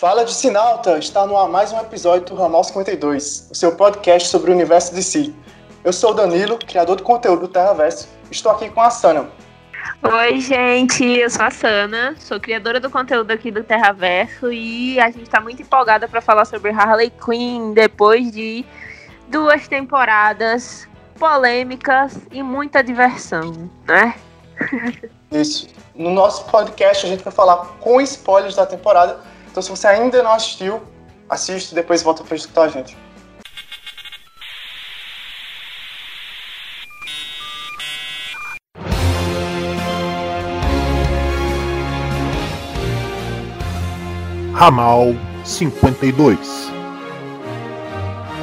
Fala de Sinalta! Está no ar mais um episódio do Ramal 52, o seu podcast sobre o universo de si. Eu sou o Danilo, criador de conteúdo do Terraverso. Estou aqui com a Sana. Oi, gente, eu sou a Sana, sou criadora do conteúdo aqui do Terraverso e a gente está muito empolgada para falar sobre Harley Quinn depois de duas temporadas polêmicas e muita diversão, né? Isso. No nosso podcast a gente vai falar com spoilers da temporada então, se você ainda não assistiu, assiste e depois volta para escutar a gente. Ramal 52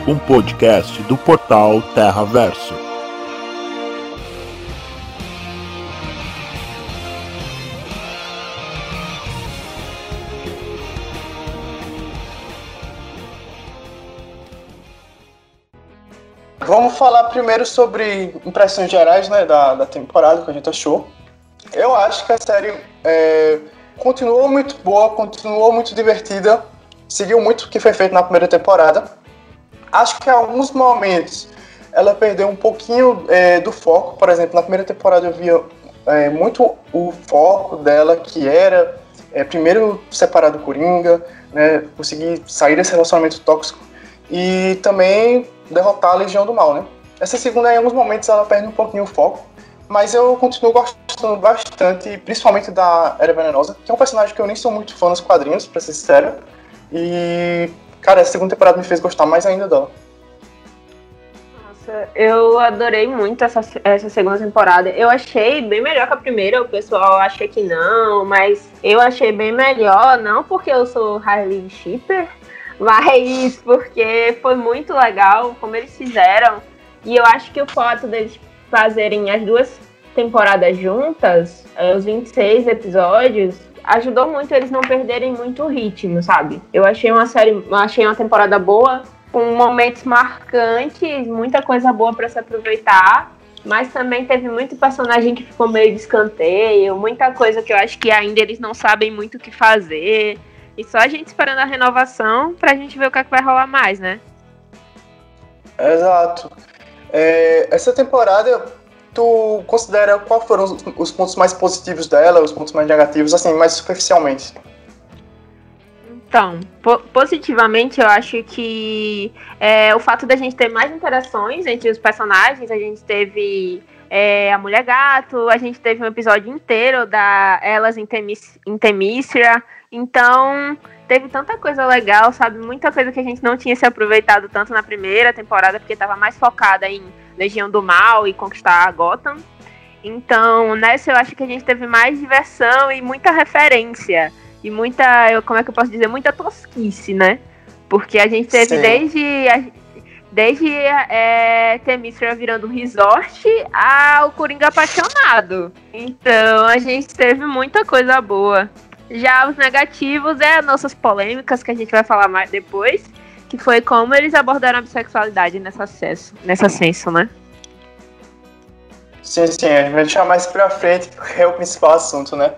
Um podcast do portal Terra Verso. Vamos falar primeiro sobre impressões gerais né, da, da temporada que a gente achou. Eu acho que a série é, continuou muito boa, continuou muito divertida, seguiu muito o que foi feito na primeira temporada. Acho que em alguns momentos ela perdeu um pouquinho é, do foco. Por exemplo, na primeira temporada eu via é, muito o foco dela, que era é, primeiro separar do Coringa, né, conseguir sair desse relacionamento tóxico e também derrotar a Legião do Mal, né? Essa segunda, em alguns momentos, ela perde um pouquinho o foco, mas eu continuo gostando bastante, principalmente da Era Venenosa, que é um personagem que eu nem sou muito fã nos quadrinhos, pra ser sincero. E, cara, essa segunda temporada me fez gostar mais ainda dela. Nossa, eu adorei muito essa, essa segunda temporada. Eu achei bem melhor que a primeira, o pessoal acha que não, mas eu achei bem melhor, não porque eu sou Harley Shipper, mas porque foi muito legal como eles fizeram. E eu acho que o fato deles fazerem as duas temporadas juntas, eh, os 26 episódios, ajudou muito eles não perderem muito o ritmo, sabe? Eu achei uma série, achei uma temporada boa, com momentos marcantes, muita coisa boa para se aproveitar. Mas também teve muito personagem que ficou meio de escanteio, muita coisa que eu acho que ainda eles não sabem muito o que fazer. E só a gente esperando a renovação pra gente ver o que, é que vai rolar mais, né? Exato. É, essa temporada, tu considera quais foram os, os, pontos mais positivos dela, os pontos mais negativos, assim, mais superficialmente? Então, po positivamente, eu acho que é, o fato da gente ter mais interações entre os personagens, a gente teve é, a Mulher Gato, a gente teve um episódio inteiro da Elas em, Temis, em então, teve tanta coisa legal, sabe? Muita coisa que a gente não tinha se aproveitado tanto na primeira temporada, porque estava mais focada em Legião do Mal e conquistar a Gotham. Então, nessa eu acho que a gente teve mais diversão e muita referência. E muita, eu, como é que eu posso dizer? Muita tosquice, né? Porque a gente teve Sim. desde. Desde é, Temístra virando um resort ao Coringa apaixonado. Então a gente teve muita coisa boa. Já os negativos é as nossas polêmicas, que a gente vai falar mais depois, que foi como eles abordaram a bissexualidade nessa, senso, nessa senso, né? Sim, sim, a gente vai deixar mais pra frente, porque é o principal assunto, né?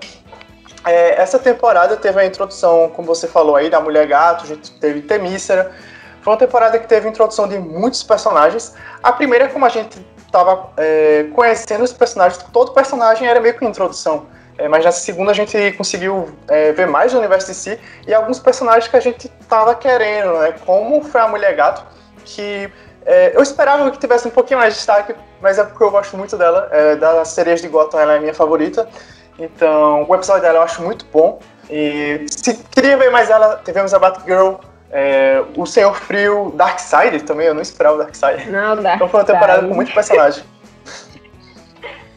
É, essa temporada teve a introdução, como você falou aí, da Mulher Gato, a gente teve Temícera. Foi uma temporada que teve a introdução de muitos personagens. A primeira, como a gente estava é, conhecendo os personagens, todo personagem era meio que introdução. É, mas nessa segunda a gente conseguiu é, ver mais do universo de si e alguns personagens que a gente tava querendo, né? Como foi a Mulher Gato, que é, eu esperava que tivesse um pouquinho mais de destaque, mas é porque eu gosto muito dela. É, das sereias de Gotham, ela é a minha favorita. Então, o episódio dela eu acho muito bom. E se queria ver mais ela, tivemos a Batgirl, é, o Senhor Frio, Darkseid também, eu não esperava o Darkseid. Não, Darkseid. Então foi uma temporada com muito personagem.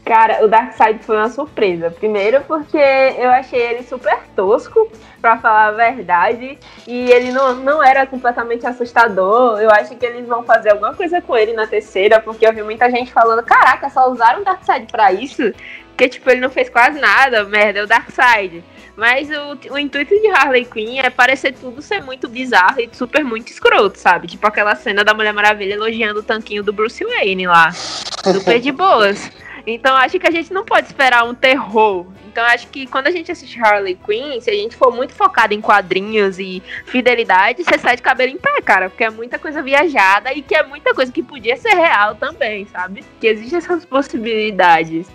Cara, o Darkseid foi uma surpresa. Primeiro porque eu achei ele super tosco, para falar a verdade, e ele não, não era completamente assustador. Eu acho que eles vão fazer alguma coisa com ele na terceira, porque eu vi muita gente falando, caraca, só usaram o Darkseid pra isso? Porque, tipo, ele não fez quase nada, merda, é o Darkseid. Mas o, o intuito de Harley Quinn é parecer tudo ser muito bizarro e super muito escroto, sabe? Tipo aquela cena da Mulher Maravilha elogiando o tanquinho do Bruce Wayne lá. Super de boas. Então acho que a gente não pode esperar um terror. Então acho que quando a gente assiste Harley Quinn, se a gente for muito focado em quadrinhos e fidelidade, você sai de cabelo em pé, cara. Porque é muita coisa viajada e que é muita coisa que podia ser real também, sabe? Que existem essas possibilidades.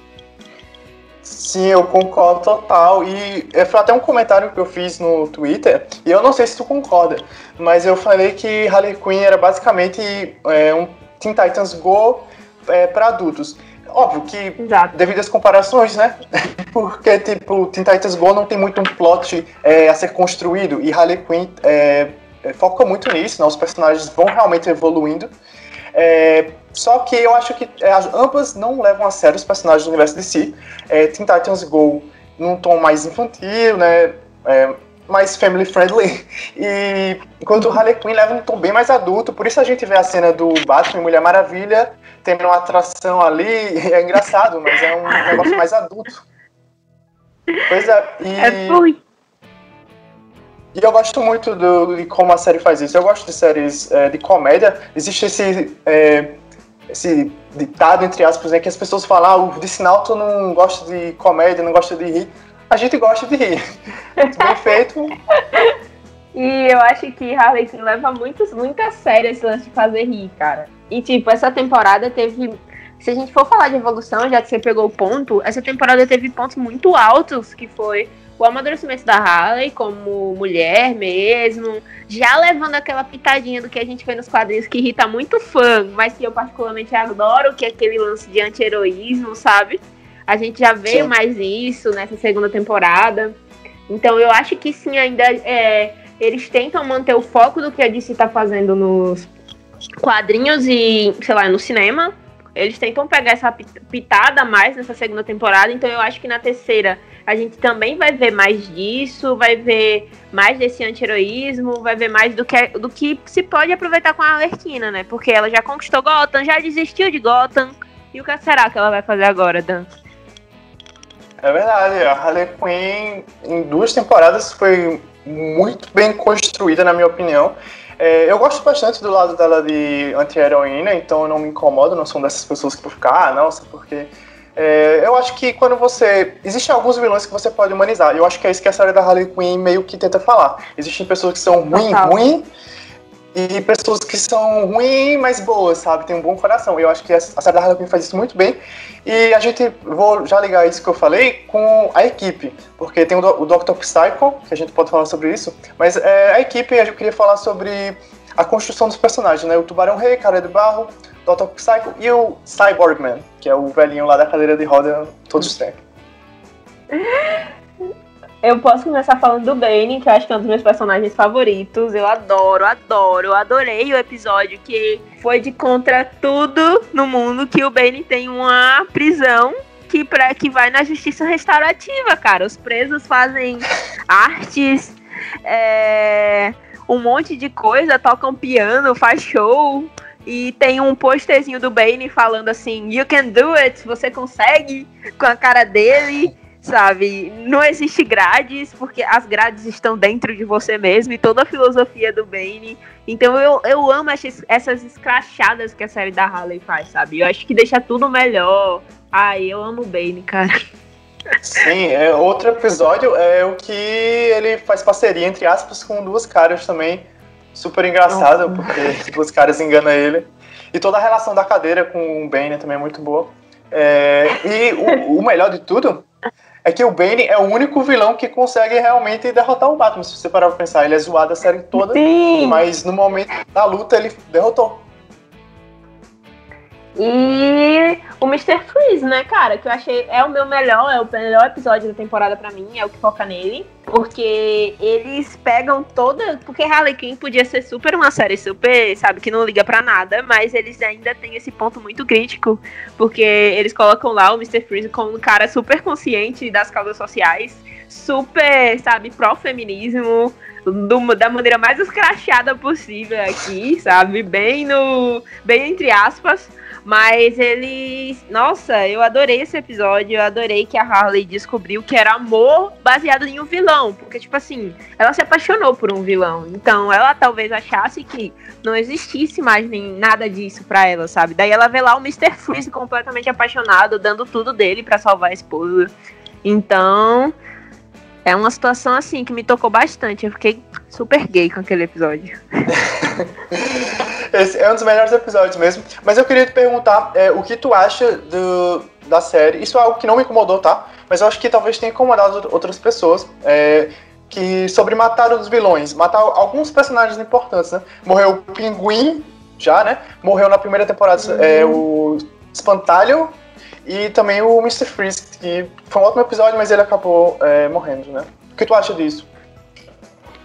Sim, eu concordo total. E foi até um comentário que eu fiz no Twitter, e eu não sei se tu concorda, mas eu falei que Harley Quinn era basicamente é, um Teen Titans Go é, para adultos. Óbvio que, Exato. devido às comparações, né? Porque, tipo, Teen Titans Go não tem muito um plot é, a ser construído, e Harley Quinn é, é foca muito nisso, né? Os personagens vão realmente evoluindo. É, só que eu acho que é, ambas não levam a sério os personagens do universo de si. É, Teen Titans Go num tom mais infantil, né? É, mais family friendly. E enquanto o Harley Quinn leva um tom bem mais adulto. Por isso a gente vê a cena do Batman e Mulher Maravilha tendo uma atração ali. É engraçado, mas é um negócio mais adulto. Pois é. E... É. E eu gosto muito do, de como a série faz isso. Eu gosto de séries é, de comédia. Existe esse é, esse ditado, entre aspas, né, que as pessoas falam, ah, o Disnalto não gosta de comédia, não gosta de rir. A gente gosta de rir. Bem feito. E eu acho que Harley Quinn leva muito, muito a sério esse lance de fazer rir, cara. E, tipo, essa temporada teve... Se a gente for falar de evolução, já que você pegou o ponto, essa temporada teve pontos muito altos, que foi o amadurecimento da Harley como mulher mesmo, já levando aquela pitadinha do que a gente vê nos quadrinhos que irrita muito fã, mas que eu particularmente adoro, que é aquele lance de anti-heroísmo, sabe? A gente já vê sim. mais isso nessa segunda temporada. Então eu acho que sim, ainda é, eles tentam manter o foco do que a DC tá fazendo nos quadrinhos e, sei lá, no cinema. Eles tentam pegar essa pitada mais nessa segunda temporada, então eu acho que na terceira a gente também vai ver mais disso, vai ver mais desse anti-heroísmo, vai ver mais do que, do que se pode aproveitar com a Alerquina, né? Porque ela já conquistou Gotham, já desistiu de Gotham. E o que será que ela vai fazer agora, Dan? É verdade, a Harley Quinn em duas temporadas foi muito bem construída, na minha opinião. É, eu gosto bastante do lado dela de anti-heroína, então eu não me incomodo, não sou dessas pessoas que vão ficar, ah, não, porque é, eu acho que quando você. Existem alguns vilões que você pode humanizar. Eu acho que é isso que a série da Harley Quinn meio que tenta falar. Existem pessoas que são ruim, ruim, e pessoas que são ruins, mas boas, sabe? Tem um bom coração. Eu acho que a Harley Quinn faz isso muito bem. E a gente, vou já ligar isso que eu falei com a equipe, porque tem o, Dr. Psycho, que a gente pode falar sobre isso, mas é, a equipe, eu queria falar sobre a construção dos personagens, né? O Tubarão Rei, Cara de Barro, Dr. Psycho e o Cyborg Man, que é o velhinho lá da cadeira de roda todos os tempos. Eu posso começar falando do Bane, que eu acho que é um dos meus personagens favoritos. Eu adoro, adoro, adorei o episódio que foi de contra tudo no mundo que o Bane tem uma prisão que, pra, que vai na justiça restaurativa, cara. Os presos fazem artes, é, um monte de coisa, tocam piano, faz show. E tem um posterzinho do Bane falando assim: You can do it, você consegue, com a cara dele, sabe? Não existe grades, porque as grades estão dentro de você mesmo e toda a filosofia do Bane. Então eu, eu amo essas escrachadas que a série da Harley faz, sabe? Eu acho que deixa tudo melhor. Ai, eu amo o Bane, cara. Sim, é, outro episódio é o que ele faz parceria, entre aspas, com duas caras também super engraçado, porque os caras enganam ele. E toda a relação da cadeira com o Bane também é muito boa. É, e o, o, melhor de tudo é que o Bane é o único vilão que consegue realmente derrotar o Batman, se você parar pra pensar. Ele é zoado a série toda, Sim. mas no momento da luta ele derrotou. E o Mr. Freeze, né, cara? Que eu achei é o meu melhor, é o melhor episódio da temporada para mim, é o que foca nele. Porque eles pegam toda. Porque Harley Quinn podia ser super uma série super, sabe, que não liga para nada, mas eles ainda têm esse ponto muito crítico. Porque eles colocam lá o Mr. Freeze como um cara super consciente das causas sociais, super, sabe, pró-feminismo. Do, da maneira mais escrachada possível aqui, sabe? Bem no. Bem entre aspas Mas eles. Nossa, eu adorei esse episódio. Eu adorei que a Harley descobriu que era amor baseado em um vilão. Porque, tipo assim, ela se apaixonou por um vilão. Então, ela talvez achasse que não existisse mais nem nada disso pra ela, sabe? Daí ela vê lá o Mr. Freeze completamente apaixonado, dando tudo dele para salvar a esposa. Então, é uma situação assim que me tocou bastante. Eu fiquei super gay com aquele episódio. Esse é um dos melhores episódios mesmo. Mas eu queria te perguntar é, o que tu acha do, da série. Isso é algo que não me incomodou, tá? Mas eu acho que talvez tenha incomodado outras pessoas. É, que sobre matar os vilões, matar alguns personagens importantes, né? Morreu o Pinguim, já, né? Morreu na primeira temporada uhum. é, o Espantalho e também o Mr. Freeze, que foi um ótimo episódio, mas ele acabou é, morrendo, né? O que tu acha disso?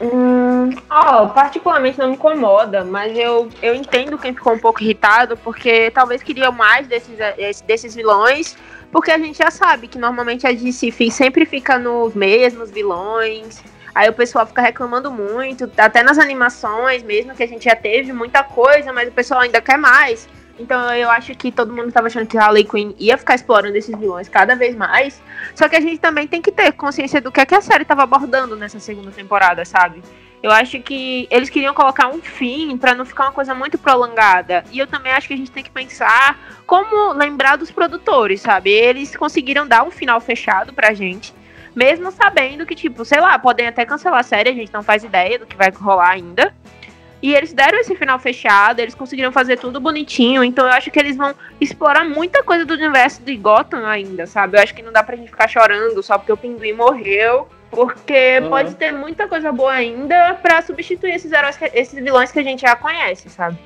Hum, oh, particularmente não me incomoda, mas eu, eu entendo quem ficou um pouco irritado, porque talvez queria mais desses, eh, desses vilões, porque a gente já sabe que normalmente a DC sempre fica nos mesmos vilões, aí o pessoal fica reclamando muito, até nas animações mesmo, que a gente já teve muita coisa, mas o pessoal ainda quer mais. Então eu acho que todo mundo estava achando que Harley Quinn ia ficar explorando esses vilões cada vez mais. Só que a gente também tem que ter consciência do que, é que a série estava abordando nessa segunda temporada, sabe? Eu acho que eles queriam colocar um fim para não ficar uma coisa muito prolongada. E eu também acho que a gente tem que pensar como lembrar dos produtores, sabe? Eles conseguiram dar um final fechado pra gente. Mesmo sabendo que, tipo, sei lá, podem até cancelar a série, a gente não faz ideia do que vai rolar ainda. E eles deram esse final fechado, eles conseguiram fazer tudo bonitinho, então eu acho que eles vão explorar muita coisa do universo de Gotham ainda, sabe? Eu acho que não dá pra gente ficar chorando só porque o pinguim morreu, porque uhum. pode ter muita coisa boa ainda para substituir esses heróis, esses vilões que a gente já conhece, sabe?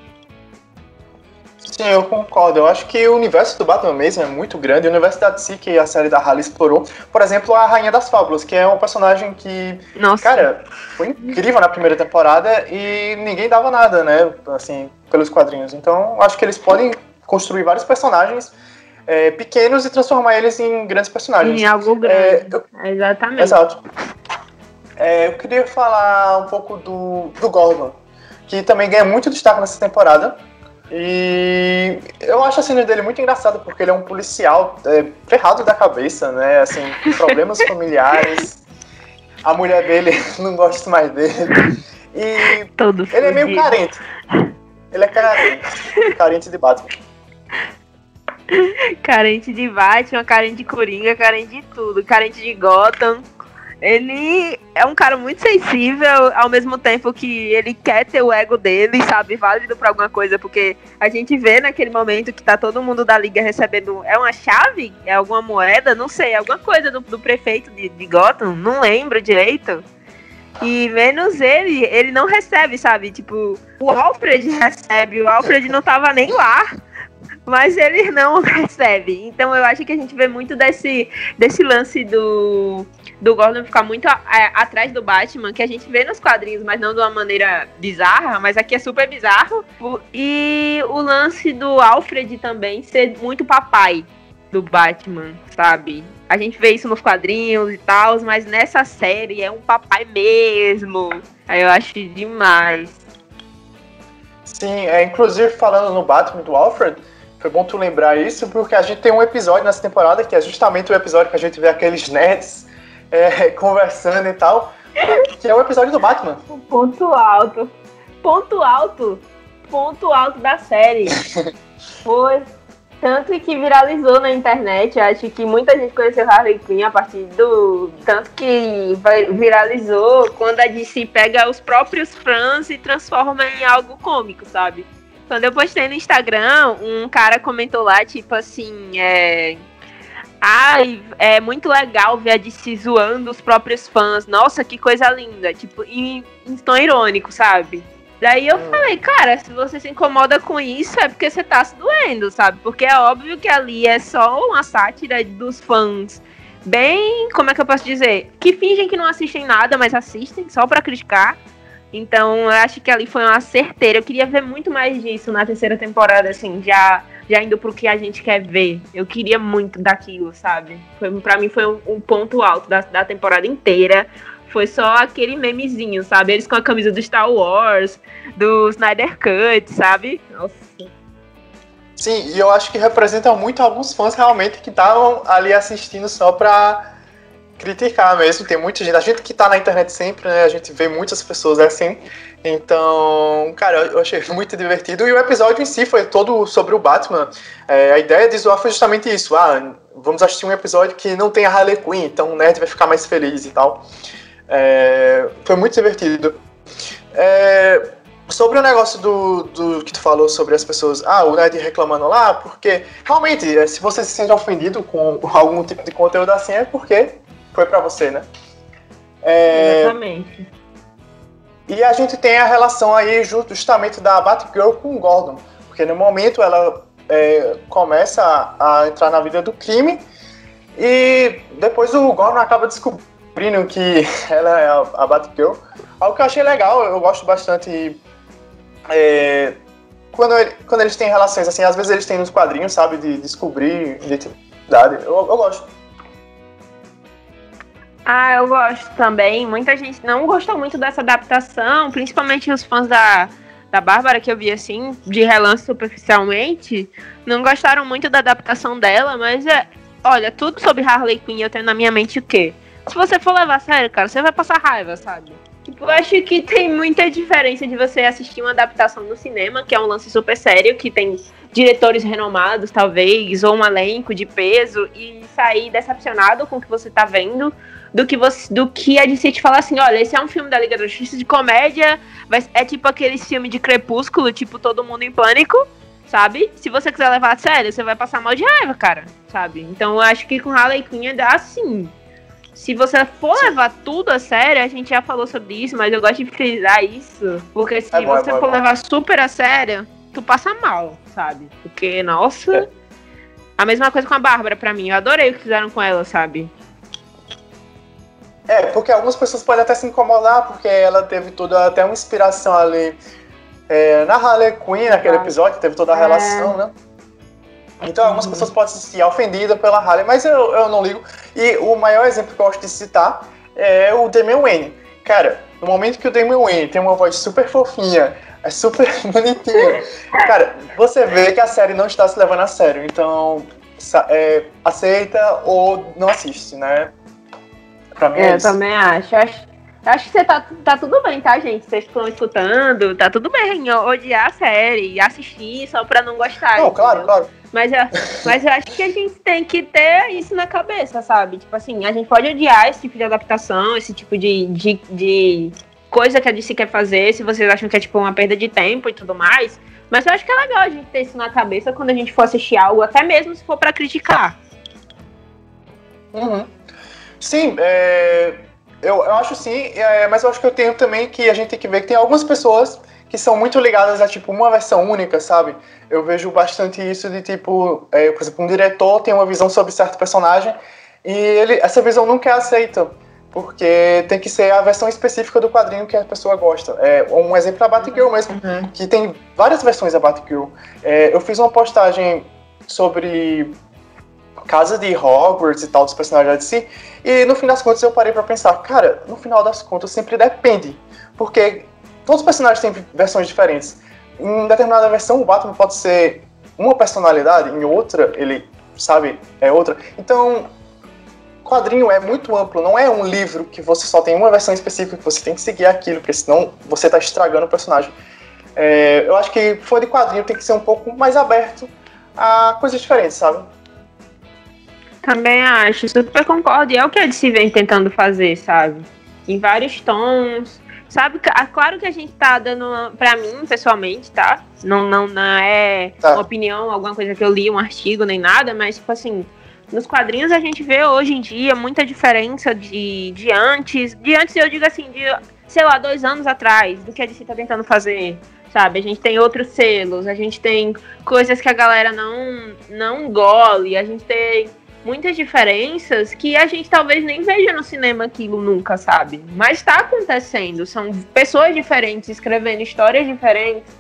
Sim, eu concordo. Eu acho que o universo do Batman mesmo é muito grande. O universo da DC que a série da Harley explorou. Por exemplo, a Rainha das Fábulas, que é um personagem que, Nossa. cara, foi incrível na primeira temporada e ninguém dava nada, né? Assim, pelos quadrinhos. Então, acho que eles podem construir vários personagens é, pequenos e transformar eles em grandes personagens. Em algo grande. É, eu... Exatamente. Exato. É, eu queria falar um pouco do, do Gordon, que também ganha muito destaque nessa temporada. E eu acho a cena dele muito engraçada, porque ele é um policial é, ferrado da cabeça, né? Assim, problemas familiares. A mulher dele não gosta mais dele. E Todo ele fudido. é meio carente. Ele é carente. carente de Batman. Carente de Batman, carente de Coringa, carente de tudo. Carente de Gotham ele é um cara muito sensível, ao mesmo tempo que ele quer ter o ego dele, sabe, válido para alguma coisa, porque a gente vê naquele momento que tá todo mundo da liga recebendo. É uma chave? É alguma moeda? Não sei, alguma coisa do, do prefeito de, de Gotham, não lembro direito. E menos ele, ele não recebe, sabe? Tipo, o Alfred recebe, o Alfred não tava nem lá mas ele não recebe. Então eu acho que a gente vê muito desse, desse lance do, do Gordon ficar muito a, atrás do Batman, que a gente vê nos quadrinhos, mas não de uma maneira bizarra, mas aqui é super bizarro. E o lance do Alfred também ser muito papai do Batman, sabe? A gente vê isso nos quadrinhos e tal, mas nessa série é um papai mesmo. Aí eu acho demais. Sim, é, inclusive falando no Batman do Alfred, foi bom tu lembrar isso, porque a gente tem um episódio nessa temporada que é justamente o episódio que a gente vê aqueles nerds é, conversando e tal, que é o episódio do Batman. Ponto alto. Ponto alto. Ponto alto da série. Foi. Tanto que viralizou na internet, acho que muita gente conheceu Harley Quinn a partir do. Tanto que viralizou quando a DC pega os próprios fãs e transforma em algo cômico, sabe? Quando eu postei no Instagram, um cara comentou lá, tipo assim, é. Ai, é muito legal ver a DC zoando os próprios fãs. Nossa, que coisa linda. Tipo, em, em tom irônico, sabe? Daí eu hum. falei, cara, se você se incomoda com isso, é porque você tá se doendo, sabe? Porque é óbvio que ali é só uma sátira dos fãs. Bem, como é que eu posso dizer? Que fingem que não assistem nada, mas assistem só pra criticar. Então, eu acho que ali foi uma certeira. Eu queria ver muito mais disso na terceira temporada, assim, já, já indo pro que a gente quer ver. Eu queria muito daquilo, sabe? Foi, mim foi um, um ponto alto da, da temporada inteira. Foi só aquele memezinho, sabe? Eles com a camisa do Star Wars, do Snyder Cut, sabe? Nossa. Sim, e eu acho que representa muito alguns fãs realmente que estavam ali assistindo só pra criticar mesmo. Tem muita gente, a gente que tá na internet sempre, né? A gente vê muitas pessoas assim. Então, cara, eu achei muito divertido. E o episódio em si foi todo sobre o Batman. É, a ideia de zoar foi justamente isso. Ah, vamos assistir um episódio que não tem a Harley Quinn, então o Nerd vai ficar mais feliz e tal. É, foi muito divertido. É, Sobre o negócio do, do que tu falou sobre as pessoas, ah, o Ned reclamando lá, porque realmente, é, se você se sente ofendido com algum tipo de conteúdo assim, é porque foi para você, né? É, Exatamente. E a gente tem a relação aí justamente da Batgirl com o Gordon, porque no momento ela é, começa a, a, entrar na vida do crime e depois o Gordon acaba descobrindo que ela é a, a Batgirl. Algo que eu achei legal, eu gosto bastante é, quando, ele, quando eles têm relações assim, às vezes eles têm nos quadrinhos, sabe, de descobrir identidade. Eu, eu gosto. Ah, eu gosto também. Muita gente não gostou muito dessa adaptação, principalmente os fãs da, da Bárbara, que eu vi assim, de relance superficialmente, não gostaram muito da adaptação dela, mas é. Olha, tudo sobre Harley Quinn eu tenho na minha mente o quê? Se você for levar a sério, cara, você vai passar raiva, sabe? Tipo, eu acho que tem muita diferença de você assistir uma adaptação no cinema, que é um lance super sério, que tem diretores renomados, talvez, ou um elenco de peso, e sair decepcionado com o que você tá vendo, do que você, do que a DC te falar assim, olha, esse é um filme da Liga da Justiça de comédia, vai, é tipo aquele filme de Crepúsculo, tipo Todo Mundo em Pânico, sabe? Se você quiser levar a sério, você vai passar mal de raiva, cara, sabe? Então eu acho que com Harley Quinn é assim se você for levar tudo a sério, a gente já falou sobre isso, mas eu gosto de frisar isso. Porque se é bom, você é bom, for é levar super a sério, tu passa mal, sabe? Porque, nossa. É. A mesma coisa com a Bárbara pra mim. Eu adorei o que fizeram com ela, sabe? É, porque algumas pessoas podem até se incomodar, porque ela teve toda até uma inspiração ali é, na Harley Quinn, naquele ah, episódio, teve toda a relação, é. né? Então algumas pessoas podem se sentir ofendidas pela Harley, mas eu, eu não ligo. E o maior exemplo que eu gosto de citar é o Damian Wayne. Cara, no momento que o Damian Wayne tem uma voz super fofinha, é super bonitinha, cara, você vê que a série não está se levando a sério. Então, é, aceita ou não assiste, né? Pra mim é, é isso. Eu também acho. acho. Acho que você tá, tá tudo bem, tá, gente? Vocês estão escutando, tá tudo bem odiar a série, assistir só pra não gostar. Não, claro, claro. Mas, eu, mas eu acho que a gente tem que ter isso na cabeça, sabe? Tipo assim, a gente pode odiar esse tipo de adaptação, esse tipo de, de, de coisa que a DC quer fazer, se vocês acham que é tipo uma perda de tempo e tudo mais. Mas eu acho que é legal a gente ter isso na cabeça quando a gente for assistir algo, até mesmo se for para criticar. Uhum. Sim, é, eu, eu acho sim, é, mas eu acho que eu tenho também que a gente tem que ver que tem algumas pessoas que são muito ligadas a tipo uma versão única, sabe? Eu vejo bastante isso de tipo, é, por exemplo, um diretor tem uma visão sobre certo personagem e ele, essa visão nunca é aceita, porque tem que ser a versão específica do quadrinho que a pessoa gosta. É, um exemplo é a Batgirl mesmo, uhum. que tem várias versões da Batgirl. É, eu fiz uma postagem sobre casa de Hogwarts e tal, dos personagens de si, e no fim das contas eu parei para pensar, cara, no final das contas sempre depende, porque todos os personagens têm versões diferentes. Em determinada versão, o Batman pode ser uma personalidade, em outra, ele, sabe, é outra. Então, quadrinho é muito amplo, não é um livro que você só tem uma versão específica, que você tem que seguir aquilo, porque senão você está estragando o personagem. É, eu acho que fã de quadrinho tem que ser um pouco mais aberto a coisas diferentes, sabe? Também acho, super concordo. E é o que a DC vem tentando fazer, sabe? Em vários tons, Sabe, ah, claro que a gente tá dando, pra mim, pessoalmente, tá? Não, não, não é tá. uma opinião, alguma coisa que eu li, um artigo, nem nada, mas, tipo assim, nos quadrinhos a gente vê hoje em dia muita diferença de, de antes. De antes, eu digo assim, de, sei lá, dois anos atrás, do que a DC tá tentando fazer. Sabe, a gente tem outros selos, a gente tem coisas que a galera não, não gole, a gente tem muitas diferenças que a gente talvez nem veja no cinema aquilo nunca, sabe? Mas está acontecendo. São pessoas diferentes escrevendo histórias diferentes,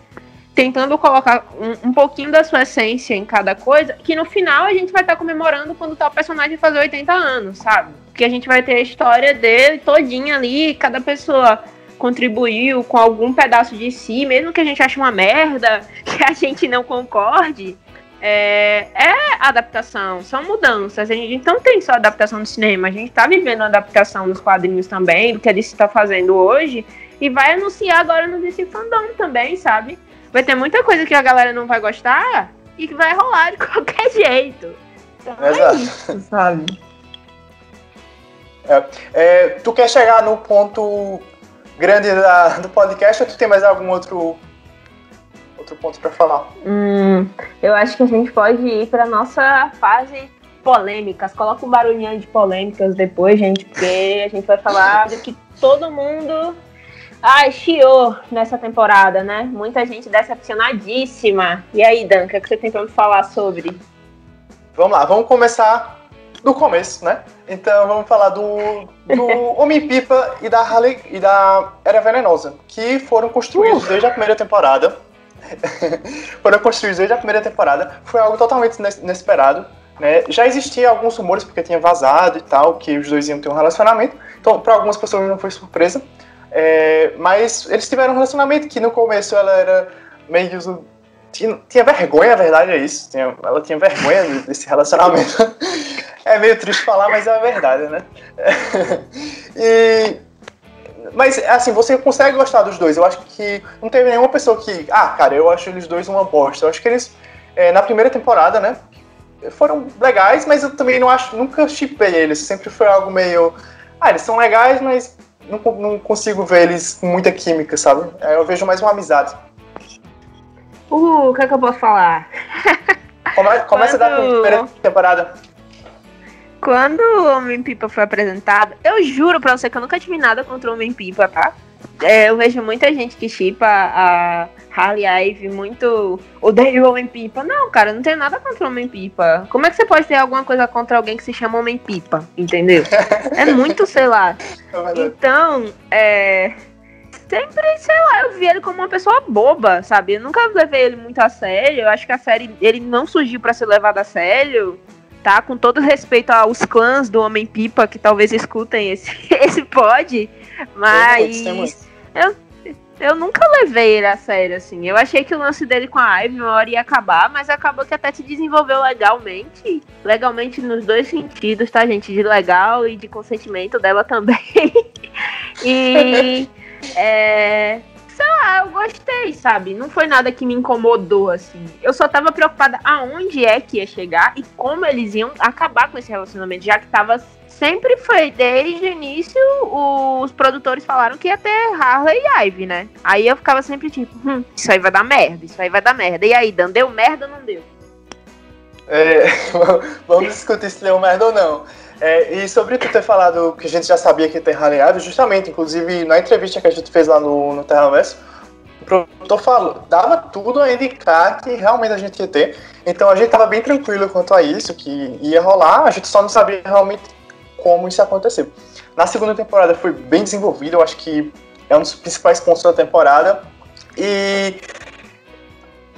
tentando colocar um, um, pouquinho da sua essência em cada coisa, que no final a gente vai estar tá comemorando quando tal personagem fazer 80 anos, sabe? Porque a gente vai ter a história dele todinha ali, cada pessoa contribuiu com algum pedaço de si, mesmo que a gente ache uma merda, que a gente não concorde, é, é adaptação, são mudanças. A gente não tem só adaptação no cinema, a gente tá vivendo adaptação nos quadrinhos também, do que a DC tá fazendo hoje, e vai anunciar agora no DC Fandom também, sabe? Vai ter muita coisa que a galera não vai gostar e que vai rolar de qualquer jeito. Então é Exato. é isso, sabe? É, é, tu quer chegar no ponto grande da, do podcast ou tu tem mais algum outro outro ponto para falar? Hum, eu acho que a gente pode ir para nossa fase polêmicas. Coloca um barulhinho de polêmicas depois, gente, porque a gente vai falar do que todo mundo ai, chiou nessa temporada, né? Muita gente decepcionadíssima. E aí, Dan, o que, é que você tem para me falar sobre? Vamos lá, vamos começar do começo, né? Então vamos falar do, do Homem-Pipa e da Harley e da Era Venenosa, que foram construídos uh. desde a primeira temporada. foram construídos desde a primeira temporada. Foi algo totalmente inesperado. Né? Já existia alguns rumores, porque tinha vazado e tal, que os dois iam ter um relacionamento. Então, para algumas pessoas não foi surpresa. É, mas eles tiveram um relacionamento que no começo ela era meio. Tinha, tinha vergonha, a verdade é isso. Tinha, ela tinha vergonha desse relacionamento. é meio triste falar, mas é a verdade, né? e mas, assim, você consegue gostar dos dois. Eu acho que não teve nenhuma pessoa que. Ah, cara, eu acho eles dois uma bosta. Eu acho que eles, é, na primeira temporada, né? Foram legais, mas eu também não acho. Nunca chipei eles. Sempre foi algo meio. Ah, eles são legais, mas não, não consigo ver eles com muita química, sabe? Eu vejo mais uma amizade. Uh, o que é que eu posso falar? Come, começa Quando... da primeira temporada. Quando o Homem-Pipa foi apresentado, eu juro pra você que eu nunca tive nada contra o Homem-Pipa, tá? É, eu vejo muita gente que chipa a Harley Ivy muito odeia o Homem-Pipa. Não, cara, não tem nada contra o Homem-Pipa. Como é que você pode ter alguma coisa contra alguém que se chama Homem-Pipa? Entendeu? É muito, sei lá. Então, é. Sempre, sei lá, eu vi ele como uma pessoa boba, sabe? Eu nunca levei ele muito a sério. Eu acho que a série, ele não surgiu para ser levado a sério tá? Com todo respeito aos clãs do Homem-Pipa que talvez escutem esse, esse pod, mas eu, eu nunca levei ele a sério, assim. Eu achei que o lance dele com a Ivy uma hora ia acabar, mas acabou que até se desenvolveu legalmente. Legalmente nos dois sentidos, tá, gente? De legal e de consentimento dela também. e. É, sei lá, eu gostei, sabe? Não foi nada que me incomodou, assim. Eu só tava preocupada aonde é que ia chegar e como eles iam acabar com esse relacionamento, já que tava. Sempre foi, desde o início, os produtores falaram que ia ter Harley e Ivy, né? Aí eu ficava sempre tipo, hum, isso aí vai dar merda, isso aí vai dar merda. E aí, Dan, deu merda ou não deu? É, vamos discutir se deu merda ou não. É, e sobre tu ter falado que a gente já sabia que tem Ivy, justamente, inclusive na entrevista que a gente fez lá no, no Terraverso, o produtor falou, dava tudo a indicar que realmente a gente ia ter. Então a gente tava bem tranquilo quanto a isso, que ia rolar, a gente só não sabia realmente como isso ia acontecer. Na segunda temporada foi bem desenvolvido, eu acho que é um dos principais pontos da temporada. E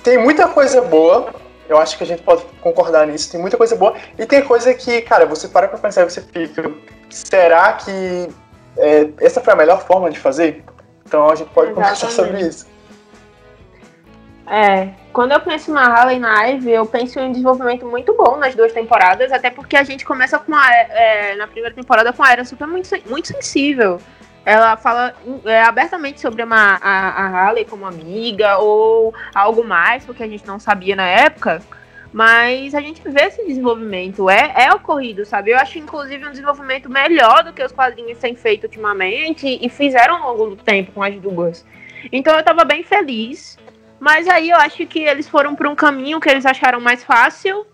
tem muita coisa boa, eu acho que a gente pode concordar nisso. Tem muita coisa boa. E tem coisa que, cara, você para pra pensar e você fica. Será que é, essa foi a melhor forma de fazer? Então a gente pode Exatamente. conversar sobre isso. É, quando eu penso na Harley na Ivy, eu penso em um desenvolvimento muito bom nas duas temporadas, até porque a gente começa com a, é, na primeira temporada com a Era Super muito, muito sensível ela fala é, abertamente sobre uma, a, a Harley como amiga ou algo mais, porque a gente não sabia na época. Mas a gente vê esse desenvolvimento, é, é ocorrido, sabe? Eu acho, inclusive, um desenvolvimento melhor do que os quadrinhos têm feito ultimamente e fizeram ao longo do tempo com as duas. Então eu tava bem feliz. Mas aí eu acho que eles foram por um caminho que eles acharam mais fácil,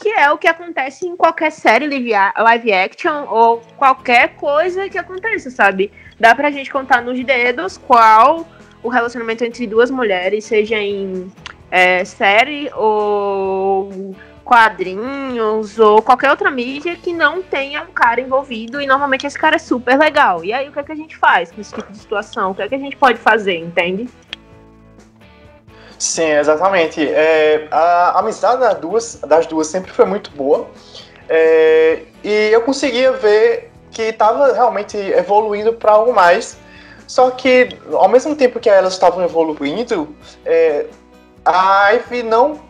que é o que acontece em qualquer série live action ou qualquer coisa que aconteça, sabe? Dá pra gente contar nos dedos qual o relacionamento entre duas mulheres, seja em é, série ou quadrinhos ou qualquer outra mídia que não tenha um cara envolvido e normalmente esse cara é super legal. E aí o que, é que a gente faz com esse tipo de situação? O que é que a gente pode fazer, entende? Sim, exatamente. É, a amizade das duas, das duas sempre foi muito boa. É, e eu conseguia ver que estava realmente evoluindo para algo mais. Só que, ao mesmo tempo que elas estavam evoluindo, é, a Ivy não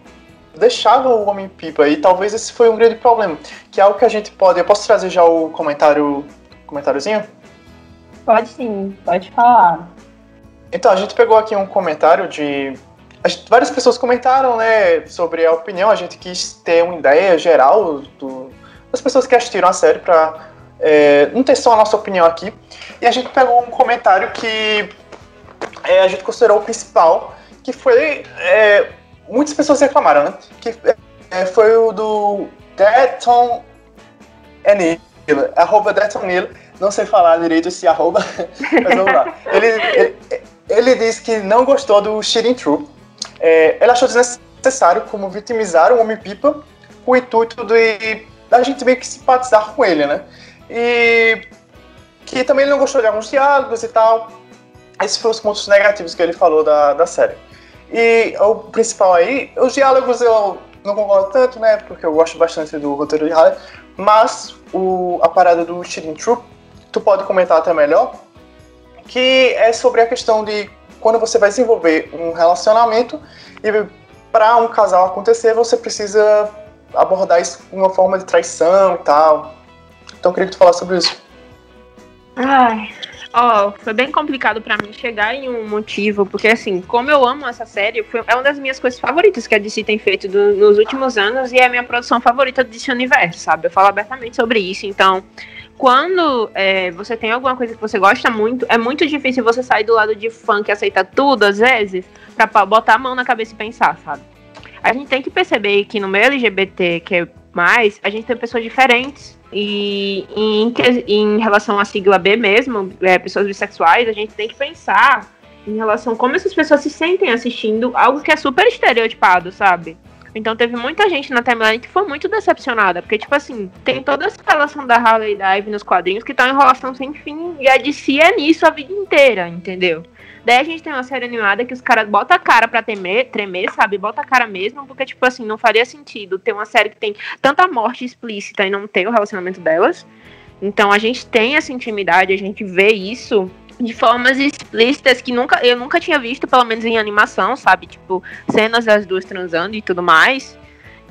deixava o Homem-Pipa, e talvez esse foi um grande problema, que é algo que a gente pode... Eu posso trazer já o comentário, comentáriozinho? Pode sim, pode falar. Então, a gente pegou aqui um comentário de... Gente, várias pessoas comentaram, né, sobre a opinião, a gente quis ter uma ideia geral do, das pessoas que assistiram a série para é, não ter só a nossa opinião aqui. E a gente pegou um comentário que é, a gente considerou o principal, que foi. É, muitas pessoas reclamaram, né? Que é, foi o do Deton Enil, arroba Deton Enil. Não sei falar direito esse arroba, mas vamos lá. Ele, ele, ele disse que não gostou do Shirin True. É, ele achou desnecessário como vitimizar o Homem-Pipa com o intuito de a gente meio que simpatizar com ele, né? E que também ele não gostou de alguns diálogos e tal. Esses foram os pontos negativos que ele falou da, da série. E o principal aí, os diálogos eu não concordo tanto, né? Porque eu gosto bastante do roteiro de Harley. Mas o, a parada do Shirin Troop, tu pode comentar até melhor, que é sobre a questão de quando você vai desenvolver um relacionamento e para um casal acontecer, você precisa abordar isso com uma forma de traição e tal. Então queria que tu falasse sobre isso. Ai, ó, oh, foi bem complicado para mim chegar em um motivo, porque assim, como eu amo essa série, foi, é uma das minhas coisas favoritas que a DC tem feito do, nos últimos anos e é a minha produção favorita desse universo, sabe? Eu falo abertamente sobre isso, então quando é, você tem alguma coisa que você gosta muito, é muito difícil você sair do lado de fã que aceita tudo, às vezes, pra botar a mão na cabeça e pensar, sabe? A gente tem que perceber que no meio LGBT, que é mais, a gente tem pessoas diferentes e em, em relação à sigla B mesmo, é, pessoas bissexuais, a gente tem que pensar em relação a como essas pessoas se sentem assistindo algo que é super estereotipado, sabe? Então teve muita gente na timeline que foi muito decepcionada, porque, tipo assim, tem toda essa relação da Harley Dive nos quadrinhos que tá em enrolação sem fim, e a DC é nisso a vida inteira, entendeu? Daí a gente tem uma série animada que os caras botam a cara pra temer, tremer, sabe? Bota a cara mesmo, porque, tipo assim, não faria sentido ter uma série que tem tanta morte explícita e não ter o relacionamento delas. Então a gente tem essa intimidade, a gente vê isso de formas explícitas que nunca, eu nunca tinha visto, pelo menos em animação, sabe? Tipo, cenas das duas transando e tudo mais.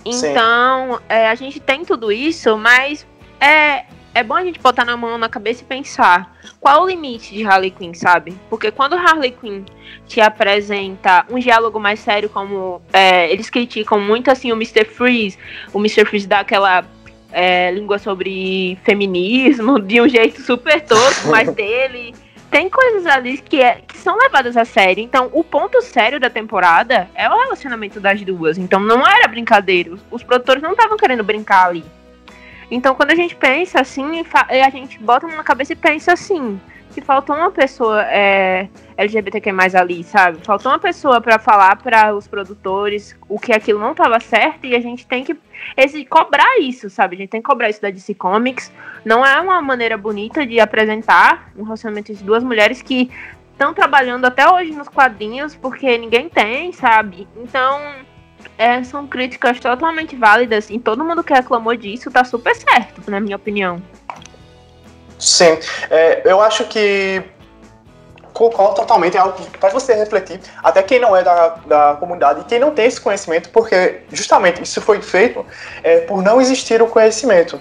Então, é, a gente tem tudo isso, mas é, é bom a gente botar na mão na cabeça e pensar qual o limite de Harley Quinn, sabe? Porque quando Harley Quinn te apresenta um diálogo mais sério, como é, eles criticam muito assim o Mr. Freeze, o Mr. Freeze dá aquela é, língua sobre feminismo de um jeito super tosco, mas dele. Tem coisas ali que, é, que são levadas a sério. Então, o ponto sério da temporada é o relacionamento das duas. Então, não era brincadeira. Os produtores não estavam querendo brincar ali. Então, quando a gente pensa assim, a gente bota na cabeça e pensa assim, que faltou uma pessoa é, LGBTQ mais ali, sabe? Faltou uma pessoa para falar para os produtores o que aquilo não estava certo e a gente tem que esse, cobrar isso, sabe? A gente tem que cobrar isso da DC Comics. Não é uma maneira bonita de apresentar um relacionamento de duas mulheres que estão trabalhando até hoje nos quadrinhos porque ninguém tem, sabe? Então, é, são críticas totalmente válidas e todo mundo que reclamou disso tá super certo, na minha opinião. Sim, é, eu acho que concordo totalmente, é algo que faz você refletir, até quem não é da, da comunidade e quem não tem esse conhecimento, porque justamente isso foi feito é, por não existir o conhecimento.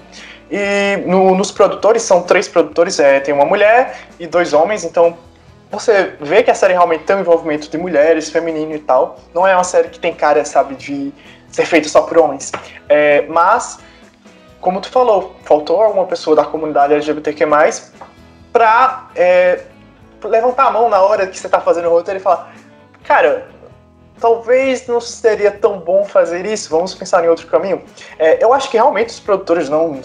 E no, nos produtores, são três produtores, é, tem uma mulher e dois homens, então você vê que a série realmente tem um envolvimento de mulheres, feminino e tal. Não é uma série que tem cara, sabe, de ser feita só por homens. É, mas, como tu falou, faltou alguma pessoa da comunidade LGBTQ+, pra é, levantar a mão na hora que você tá fazendo o roteiro e falar cara, talvez não seria tão bom fazer isso, vamos pensar em outro caminho. É, eu acho que realmente os produtores não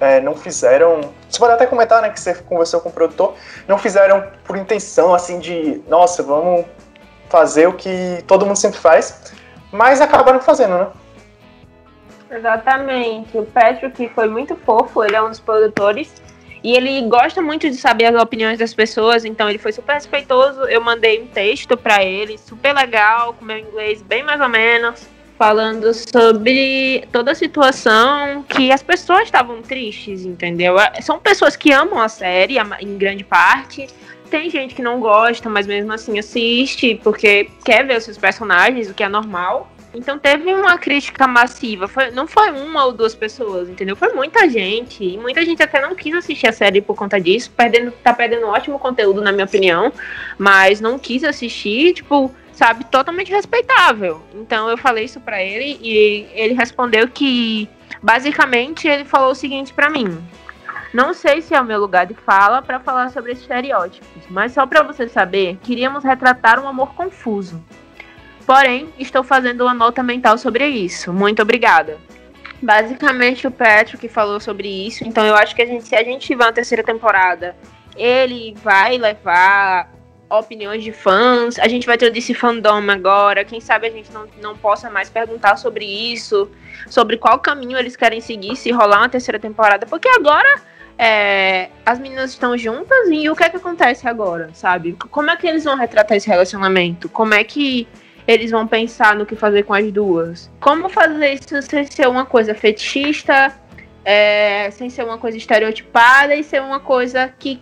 é, não fizeram. Você pode até comentar, né, que você conversou com o produtor, não fizeram por intenção, assim, de, nossa, vamos fazer o que todo mundo sempre faz, mas acabaram fazendo, né? Exatamente. O Patrick foi muito fofo, ele é um dos produtores. E ele gosta muito de saber as opiniões das pessoas, então ele foi super respeitoso. Eu mandei um texto para ele, super legal, com meu inglês bem mais ou menos falando sobre toda a situação que as pessoas estavam tristes, entendeu? É, são pessoas que amam a série, em grande parte. Tem gente que não gosta, mas mesmo assim assiste, porque quer ver os seus personagens, o que é normal. Então teve uma crítica massiva. Foi, não foi uma ou duas pessoas, entendeu? Foi muita gente. E muita gente até não quis assistir a série por conta disso. Perdendo, tá perdendo ótimo conteúdo, na minha opinião. Mas não quis assistir, tipo, sabe, totalmente respeitável. Então eu falei isso para ele e ele respondeu que basicamente ele falou o seguinte para mim: não sei se é o meu lugar de fala para falar sobre estereótipos, mas só para você saber, queríamos retratar um amor confuso. Porém, estou fazendo uma nota mental sobre isso. Muito obrigada. Basicamente o Patrick falou sobre isso, então eu acho que a gente, se a gente tiver uma terceira temporada, ele vai levar opiniões de fãs. A gente vai ter esse fandom agora. Quem sabe a gente não, não possa mais perguntar sobre isso, sobre qual caminho eles querem seguir se rolar uma terceira temporada, porque agora é, as meninas estão juntas e o que é que acontece agora, sabe? Como é que eles vão retratar esse relacionamento? Como é que eles vão pensar no que fazer com as duas? Como fazer isso sem ser uma coisa fetichista, é, sem ser uma coisa estereotipada e ser uma coisa que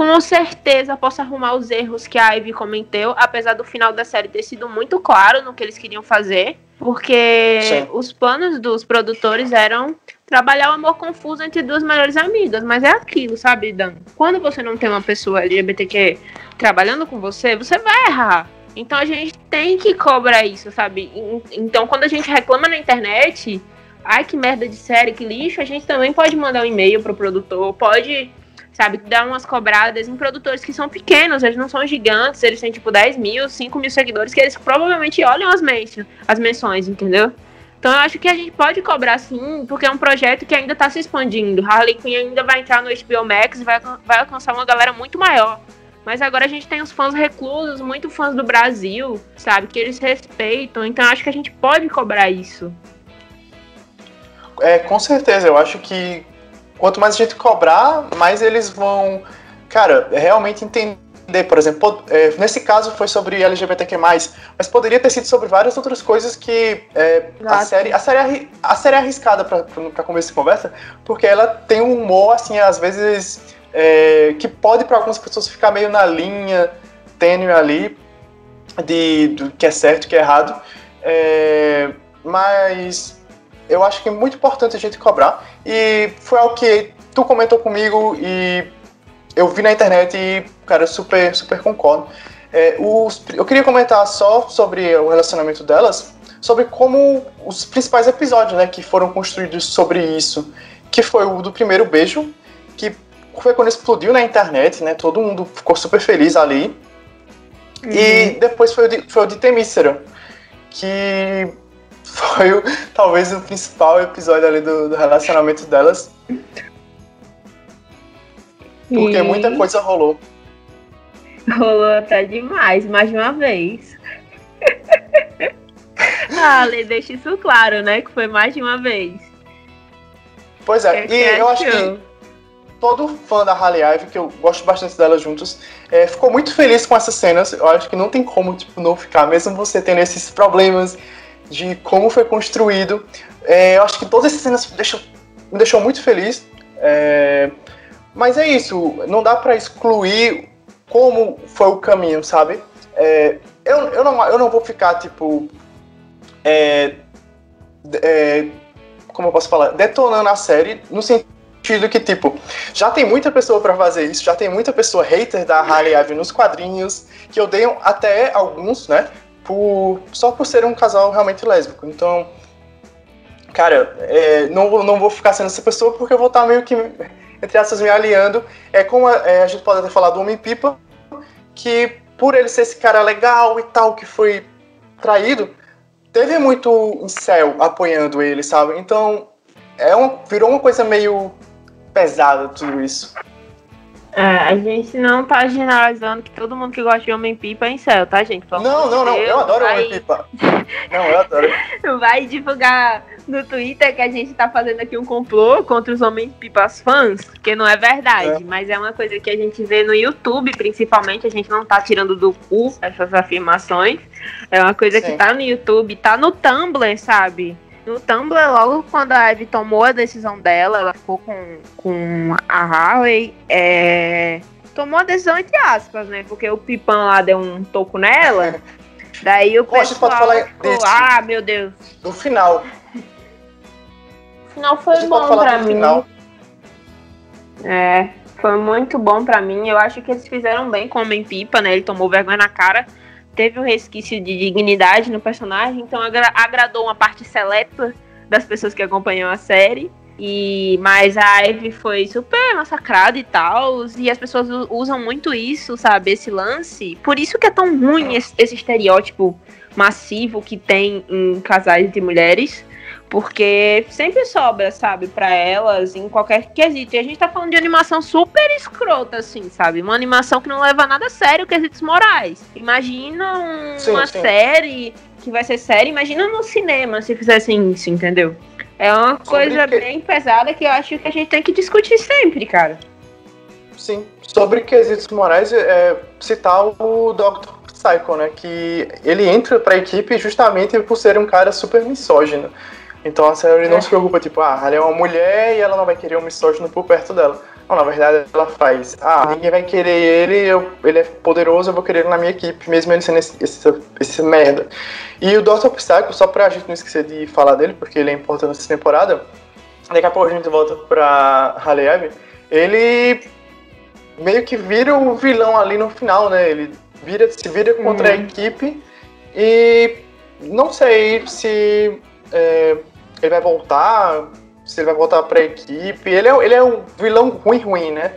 com certeza possa arrumar os erros que a Ivy comentou, apesar do final da série ter sido muito claro no que eles queriam fazer, porque Sim. os planos dos produtores eram trabalhar o amor confuso entre duas melhores amigas, mas é aquilo, sabe, Dan? Quando você não tem uma pessoa LGBTQ trabalhando com você, você vai errar. Então a gente tem que cobrar isso, sabe? Então quando a gente reclama na internet, ai que merda de série, que lixo, a gente também pode mandar um e-mail pro produtor, pode sabe? Dar umas cobradas em produtores que são pequenos, eles não são gigantes, eles têm tipo 10 mil, 5 mil seguidores, que eles provavelmente olham as, mentions, as menções, entendeu? Então eu acho que a gente pode cobrar sim, porque é um projeto que ainda está se expandindo. Harley Quinn ainda vai entrar no HBO Max e vai, vai alcançar uma galera muito maior. Mas agora a gente tem os fãs reclusos, muito fãs do Brasil, sabe? Que eles respeitam. Então eu acho que a gente pode cobrar isso. É, com certeza. Eu acho que quanto mais a gente cobrar, mais eles vão, cara, realmente entender. Por exemplo, é, nesse caso foi sobre LGBTQ+, mas poderia ter sido sobre várias outras coisas que é, a série, a série, a série é arriscada para começar de conversa, porque ela tem um humor assim, às vezes é, que pode para algumas pessoas ficar meio na linha tênue ali de do que é certo, que é errado. É, mas eu acho que é muito importante a gente cobrar. E foi algo que tu comentou comigo e eu vi na internet e, cara, super, super concordo. É, os, eu queria comentar só sobre o relacionamento delas, sobre como os principais episódios, né, que foram construídos sobre isso, que foi o do primeiro beijo, que foi quando explodiu na internet, né, todo mundo ficou super feliz ali. Uhum. E depois foi o de, foi o de Temícera, que foi o, talvez o principal episódio ali do, do relacionamento delas. Porque e... muita coisa rolou. Rolou até demais, mais de uma vez. ah, Ale, deixa isso claro, né? Que foi mais de uma vez. Pois é, eu e eu acho que todo fã da Halle Ivy, que eu gosto bastante delas juntos, é, ficou muito feliz com essas cenas. Eu acho que não tem como, tipo, não ficar, mesmo você tendo esses problemas de como foi construído. É, eu acho que todas essas cenas me deixou muito feliz. É, mas é isso, não dá para excluir como foi o caminho, sabe? É, eu, eu, não, eu não vou ficar, tipo. É, é, como eu posso falar? Detonando a série no sentido que, tipo, já tem muita pessoa para fazer isso, já tem muita pessoa hater da Harley Ivy nos quadrinhos, que odeiam até alguns, né? Por só por ser um casal realmente lésbico. Então, cara, é, não, não vou ficar sendo essa pessoa porque eu vou estar meio que, entre essas, me aliando. É como a, é, a gente pode até falar do Homem-Pipa, que por ele ser esse cara legal e tal, que foi traído, teve muito céu apoiando ele, sabe? Então, é virou uma coisa meio pesada tudo isso. É, a gente não tá generalizando que todo mundo que gosta de Homem-Pipa é incel, tá, gente? Pelo não, não, não, eu adoro vai... Homem-Pipa. Não, eu adoro. Vai divulgar no Twitter que a gente tá fazendo aqui um complô contra os Homem-Pipas fãs, que não é verdade, é. mas é uma coisa que a gente vê no YouTube, principalmente, a gente não tá tirando do cu essas afirmações. É uma coisa Sim. que tá no YouTube, tá no Tumblr, sabe? No Tumblr, logo quando a Ivy tomou a decisão dela, ela ficou com, com a Harley, é, tomou a decisão entre aspas, né? Porque o Pipan lá deu um toco nela. Daí o Bom, a gente pode pessoal falar ficou, desse- ah, meu Deus. No final. O final foi bom pra mim. final. É, foi muito bom pra mim. Eu acho que eles fizeram bem com o Homem-Pipa, né? Ele tomou vergonha na cara. Teve um resquício de dignidade no personagem, então agra- agradou uma parte seleta das pessoas que acompanham a série. E mas a Ivy foi super massacrada e tal, e as pessoas usam muito isso, sabe, esse lance. Por isso que é tão ruim esse, esse estereótipo massivo que tem em casais de mulheres, porque sempre sobra, sabe, pra elas em qualquer quesito. E a gente tá falando de animação super escrota, assim, sabe? Uma animação que não leva nada a sério, quesitos morais. Imagina um- Sim, uma sim. série que vai ser série, imagina no cinema se fizessem isso, entendeu? É uma Sobre coisa que- bem pesada que eu acho que a gente tem que discutir sempre, cara. Sim. Sobre quesitos morais, é, citar o Dr. Psycho, né? Que ele entra pra equipe justamente por ser um cara super misógino. Então a não É. se preocupa, tipo, ah, ela é uma mulher e ela não vai querer um misógino por perto dela. Não, na verdade ela faz, ah, ninguém vai querer ele, eu- ele é poderoso, eu vou querer ele na minha equipe, mesmo ele sendo esse, esse, esse merda. E o Dr. Psycho, só pra gente não esquecer de falar dele, porque ele é importante nessa temporada, daqui a pouco a gente volta pra Halle Ivy, ele meio que vira o vilão ali no final, né? Ele vira, se vira contra a Uhum. equipe e não sei se é, ele vai voltar, se ele vai voltar pra equipe. Ele é, ele é um vilão ruim, ruim, né?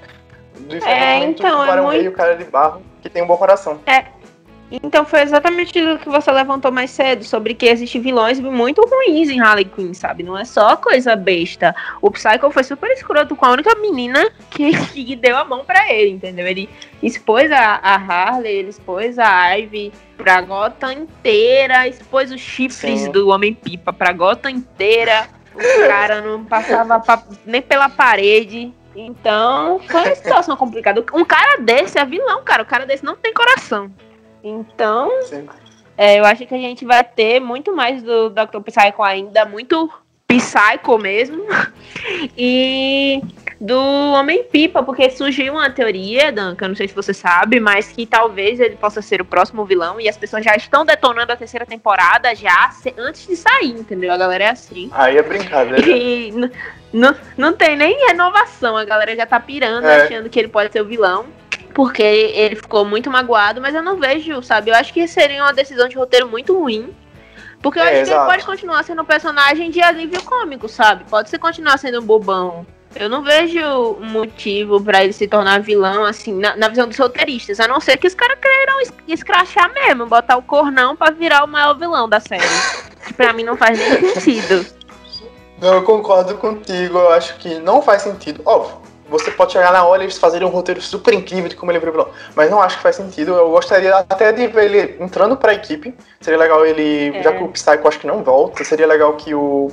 Do então, é muito- o cara de barro, que tem um bom coração. Então foi exatamente o que você levantou mais cedo, sobre que existem vilões muito ruins em Harley Quinn, sabe? Não é só coisa besta. O Psycho foi super escroto com a única menina que, que deu a mão pra ele, entendeu? Ele expôs a, a Harley, ele expôs a Ivy pra Gotham inteira, expôs os chifres Sim. do Homem-Pipa pra Gotham inteira. O cara não passava pa- nem pela parede. Então, foi uma situação complicada. Um cara desse é vilão, cara. O cara desse não tem coração. Então, é, eu acho que a gente vai ter muito mais do Dr. Psycho ainda, muito Psycho mesmo. E do Homem-Pipa, porque surgiu uma teoria, Dan, que eu não sei se você sabe, mas que talvez ele possa ser o próximo vilão e as pessoas já estão detonando a terceira temporada já antes de sair, entendeu? A galera é assim. Aí é brincadeira. E n- n- não tem nem renovação, a galera já tá pirando, É. achando que ele pode ser o vilão. Porque ele ficou muito magoado, mas eu não vejo, sabe? Eu acho que seria uma decisão de roteiro muito ruim. Porque eu É, acho que exato. ele pode continuar sendo um personagem de alívio cômico, sabe? Pode ser continuar sendo um bobão. Eu não vejo um motivo pra ele se tornar vilão, assim, na, na visão dos roteiristas. A não ser que os caras queiram es- escrachar mesmo, botar o cornão pra virar o maior vilão da série. Que pra mim não faz nem sentido. Não, eu concordo contigo. Eu acho que não faz sentido. Óbvio, você pode chegar na hora e eles fazerem um roteiro super incrível de como ele virou vilão. Mas não acho que faz sentido. Eu gostaria até de ver ele entrando pra equipe. Seria legal ele. É. Já que o Psycho acho que não volta, seria legal que o.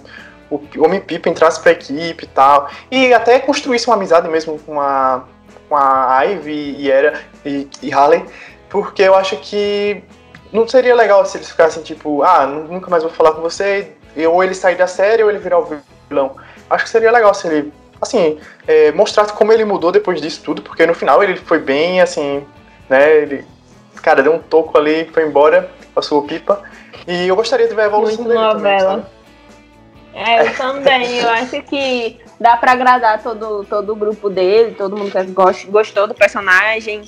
O Homem-Pipa entrasse pra equipe e tal. E até construísse uma amizade mesmo com a, com a Ivy e Era e, e Harley. Porque eu acho que não seria legal se eles ficassem tipo, ah, nu- nunca mais vou falar com você, ou ele sair da série ou ele virar o vilão. Acho que seria legal se ele, assim, é, mostrasse como ele mudou depois disso tudo, porque no final ele foi bem, assim, né, ele, cara, deu um toco ali, foi embora, passou pipa, e eu gostaria de ver a evolução Muito dele também, novela. sabe? É, eu também. Eu acho que dá pra agradar todo, todo o grupo dele, todo mundo que gost- gostou do personagem,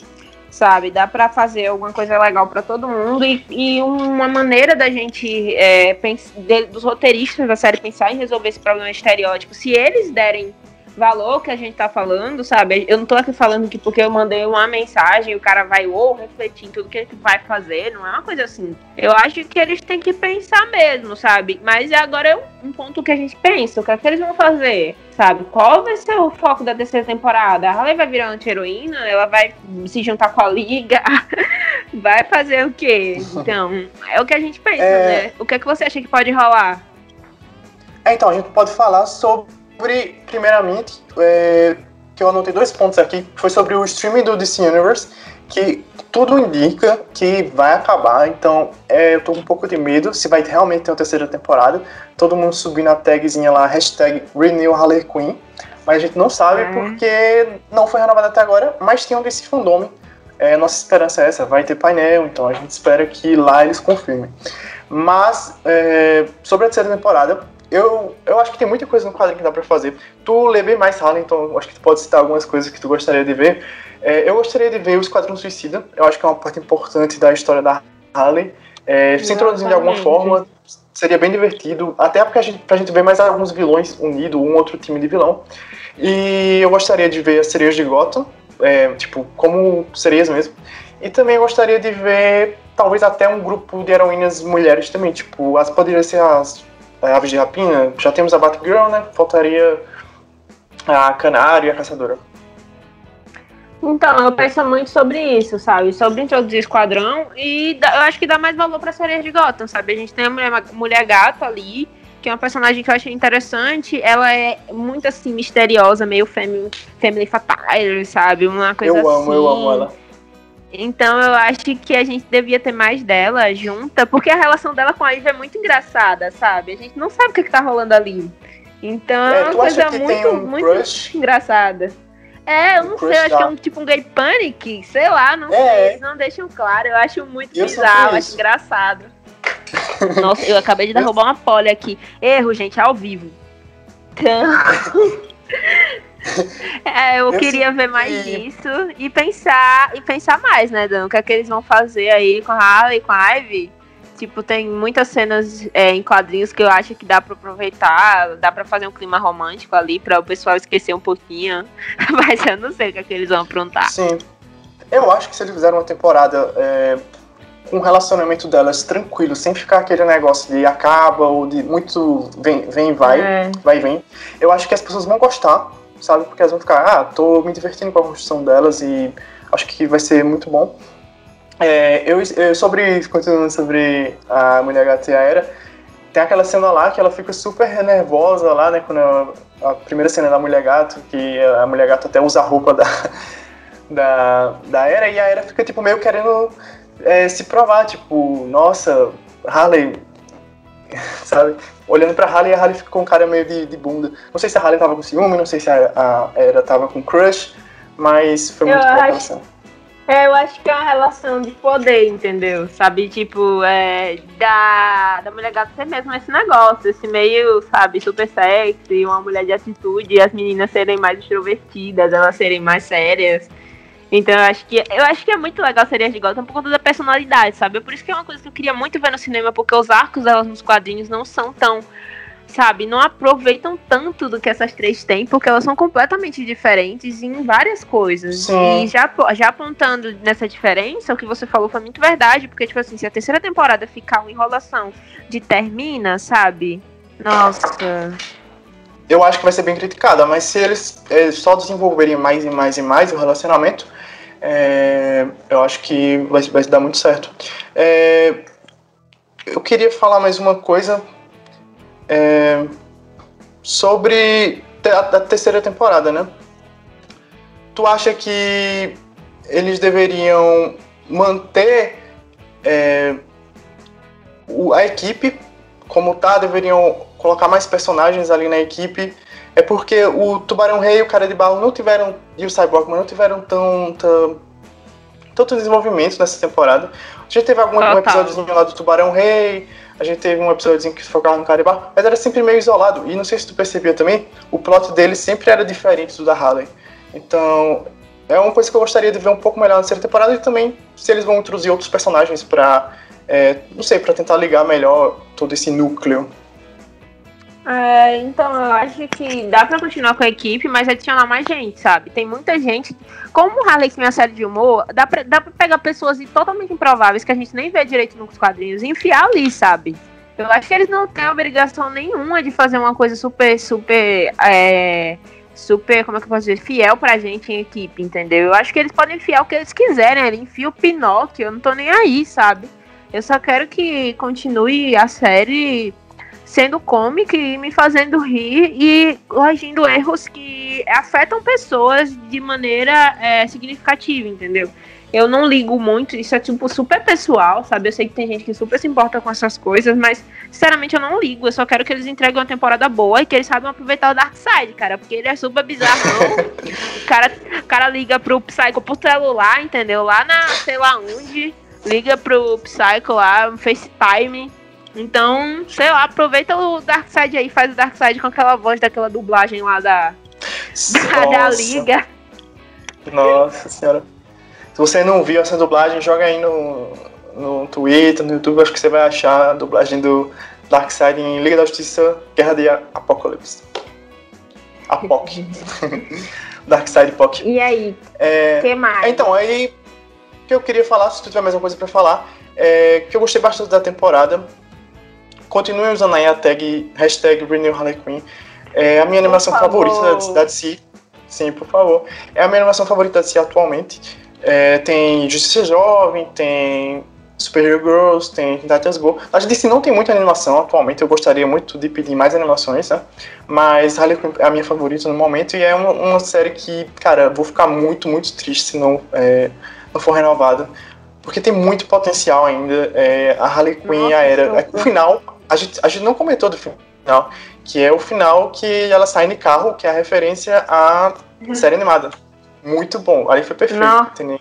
sabe? Dá pra fazer alguma coisa legal pra todo mundo e, e uma maneira da gente, é, pens- de- dos roteiristas da série pensar em resolver esse problema estereótipo, se eles derem valor que a gente tá falando, sabe? Eu não tô aqui falando que porque eu mandei uma mensagem o cara vai ou refletir em tudo que ele vai fazer, não é uma coisa assim. Eu acho que eles têm que pensar mesmo, sabe? Mas agora é um ponto que a gente pensa, o que é que eles vão fazer, sabe? Qual vai ser o foco da terceira temporada? A Harley vai virar anti-heroína? Ela vai se juntar com a Liga? vai fazer o quê? Então, é o que a gente pensa, É. né? O que é que você acha que pode rolar? É, então, a gente pode falar sobre, primeiramente, é, que eu anotei dois pontos aqui, foi sobre o streaming do DC Universe, que tudo indica que vai acabar, então é, eu tô com um pouco de medo se vai realmente ter uma terceira temporada, todo mundo subindo a tagzinha lá, hashtag Renew Harley Quinn, mas a gente não sabe É. porque não foi renovado até agora, mas tinha um DC Fandom É, nossa esperança é essa, vai ter painel, então a gente espera que lá eles confirmem. Mas, é, sobre a terceira temporada, eu, eu acho que tem muita coisa no quadrinho que dá pra fazer. Tu lê bem mais Harley, então acho que tu pode citar algumas coisas que tu gostaria de ver. É, eu gostaria de ver o Esquadrão Suicida, eu acho que é uma parte importante da história da Harley. É, se introduzir de alguma forma, seria bem divertido, até porque a gente, pra gente ver mais alguns vilões unidos, um outro time de vilão. E eu gostaria de ver as sereias de Gotham, é, tipo, como sereias mesmo. E também gostaria de ver, talvez até um grupo de heroínas mulheres também, tipo, as poderiam ser as aves de rapina, já temos a Batgirl, né? Faltaria a Canário e a Caçadora. Então, eu penso muito sobre isso, sabe? Sobre introduzir esquadrão e eu acho que dá mais valor pra série de Gotham, sabe? A gente tem a mulher, mulher gato ali, que é uma personagem que eu achei interessante. Ela é muito assim, misteriosa, meio family, family fatal, sabe? Uma coisa eu assim. amo, eu amo ela. Então eu acho que a gente devia ter mais dela junta, porque a relação dela com a Ivy é muito engraçada, sabe? A gente não sabe o que, que tá rolando ali. Então é, É, uma coisa muito, um muito crush? engraçada. É, eu Um não crush sei, eu acho que é um tipo um gay panic, sei lá, não É, sei, é. eles não deixam claro, eu acho muito Eu bizarro, acho engraçado. Nossa, eu acabei de derrubar uma pole aqui. Erro, gente, ao vivo. Então. É, eu Eu queria ver mais que- disso e pensar e pensar mais, né, Dan? O que é que eles vão fazer aí com a Harley, com a Ivy? Tipo, tem muitas cenas é, em quadrinhos que eu acho que dá pra aproveitar, dá pra fazer um clima romântico ali pra o pessoal esquecer um pouquinho. Mas eu não sei o que é que eles vão aprontar. Sim. Eu acho que se eles fizeram uma temporada é, com o relacionamento delas tranquilo, sem ficar aquele negócio de acaba ou de muito vem, vem vai, É. vai vem, eu acho que as pessoas vão gostar, sabe? Porque elas vão ficar, ah, tô me divertindo com a construção delas e acho que vai ser muito bom. É, eu, eu sobre, continuando sobre a Mulher Gata e a Era, tem aquela cena lá que ela fica super nervosa lá, né? Quando a, a primeira cena da Mulher Gato, que a Mulher Gato até usa a roupa da, da, da Era, e a Era fica, tipo, meio querendo é, se provar, tipo, nossa, Harley, sabe? Olhando pra Harley, a Harley fica com um cara meio de, de bunda. Não sei se a Harley tava com ciúme, não sei se a, a Era tava com crush, mas foi muito boa acho-. É, eu acho que é uma relação de poder, entendeu? Sabe, tipo, é, da, da mulher gata ser mesmo esse negócio, esse meio, sabe, super sexy, uma mulher de atitude, e as meninas serem mais extrovertidas, elas serem mais sérias. Então eu acho que eu acho que é muito legal Serias de Gotham por conta da personalidade, sabe? Por isso que é uma coisa que eu queria muito ver no cinema, porque os arcos delas nos quadrinhos não são tão, sabe, não aproveitam tanto do que essas três têm, porque elas são completamente diferentes em várias coisas. Sim. E já, já apontando nessa diferença, o que você falou foi muito verdade, porque, tipo assim, se a terceira temporada ficar uma enrolação de termina, sabe? Nossa. eu acho que vai ser bem criticada, mas se eles eh, só desenvolverem mais e mais e mais o relacionamento, é, eu acho que vai, vai dar muito certo. É, eu queria falar mais uma coisa é, sobre a, a terceira temporada, né? Tu acha que eles deveriam manter é, a equipe como tá, deveriam colocar mais personagens ali na equipe. É porque o Tubarão Rei e o Cara de Barro não tiveram, e o Cyborgman não tiveram tão, tanto desenvolvimento nessa temporada. A gente teve algum um Total. episódiozinho lá do Tubarão Rei, a gente teve um episódiozinho que focava no Cara de Barro, mas era sempre meio isolado. E não sei se tu percebia também, o plot dele sempre era diferente do da Harley. Então, é uma coisa que eu gostaria de ver um pouco melhor na terceira temporada e também se eles vão introduzir outros personagens pra, é, não sei, pra tentar ligar melhor todo esse núcleo. É, então eu acho que dá pra continuar com a equipe, mas adicionar mais gente, sabe? Tem muita gente. Como o Harley tem uma série de humor, dá pra, dá pra pegar pessoas totalmente improváveis que a gente nem vê direito nos quadrinhos e enfiar ali, sabe? Eu acho que eles não têm obrigação nenhuma de fazer uma coisa super, super. É, super, como é que eu posso dizer? Fiel pra gente em equipe, entendeu? Eu acho que eles podem enfiar o que eles quiserem. Ele enfia o Pinóquio, eu não tô nem aí, sabe? Eu só quero que continue a série sendo cômica e me fazendo rir e corrigindo erros que afetam pessoas de maneira é, significativa, entendeu? Eu não ligo muito, isso é tipo super pessoal, sabe? Eu sei que tem gente que super se importa com essas coisas, mas sinceramente eu não ligo. Eu só quero que eles entreguem uma temporada boa e que eles saibam aproveitar o Dark Side, cara, porque ele é super bizarro. o, cara, o cara liga pro Psycho por celular, entendeu? Lá na sei lá onde, liga pro Psycho lá, no FaceTime. Então, sei lá, aproveita o Dark Side aí, faz o Dark Side com aquela voz daquela dublagem lá da, da, da Liga. Nossa senhora. Se você não viu essa dublagem, joga aí no, no Twitter, no YouTube, acho que você vai achar a dublagem do Darkseid em Liga da Justiça Guerra de Apocalipse. Apoc. Darkseid Poc. E aí? É, que mais? Então, aí o que eu queria falar, se tu tiver mais uma coisa pra falar, é que eu gostei bastante da temporada. Continue usando aí a tag hashtag Renew Harley Quinn. É a minha Por animação favor. favorita da, DC. Sim, por favor. É a minha animação favorita da DC atualmente. É, tem Justiça Jovem, tem Superhero Girls, tem Titans Go. A DC não tem muita animação atualmente, eu gostaria muito de pedir mais animações, né? Mas Harley Quinn é a minha favorita no momento e é uma, uma série que, cara, vou ficar muito, muito triste se não, é, não for renovada. Porque tem muito potencial ainda. É, a Harley Quinn Nossa, a era. o final, a gente, a gente não comentou do final, que é o final que ela sai de carro, que é a referência à série animada. Muito bom. Aí foi perfeito. Entendeu?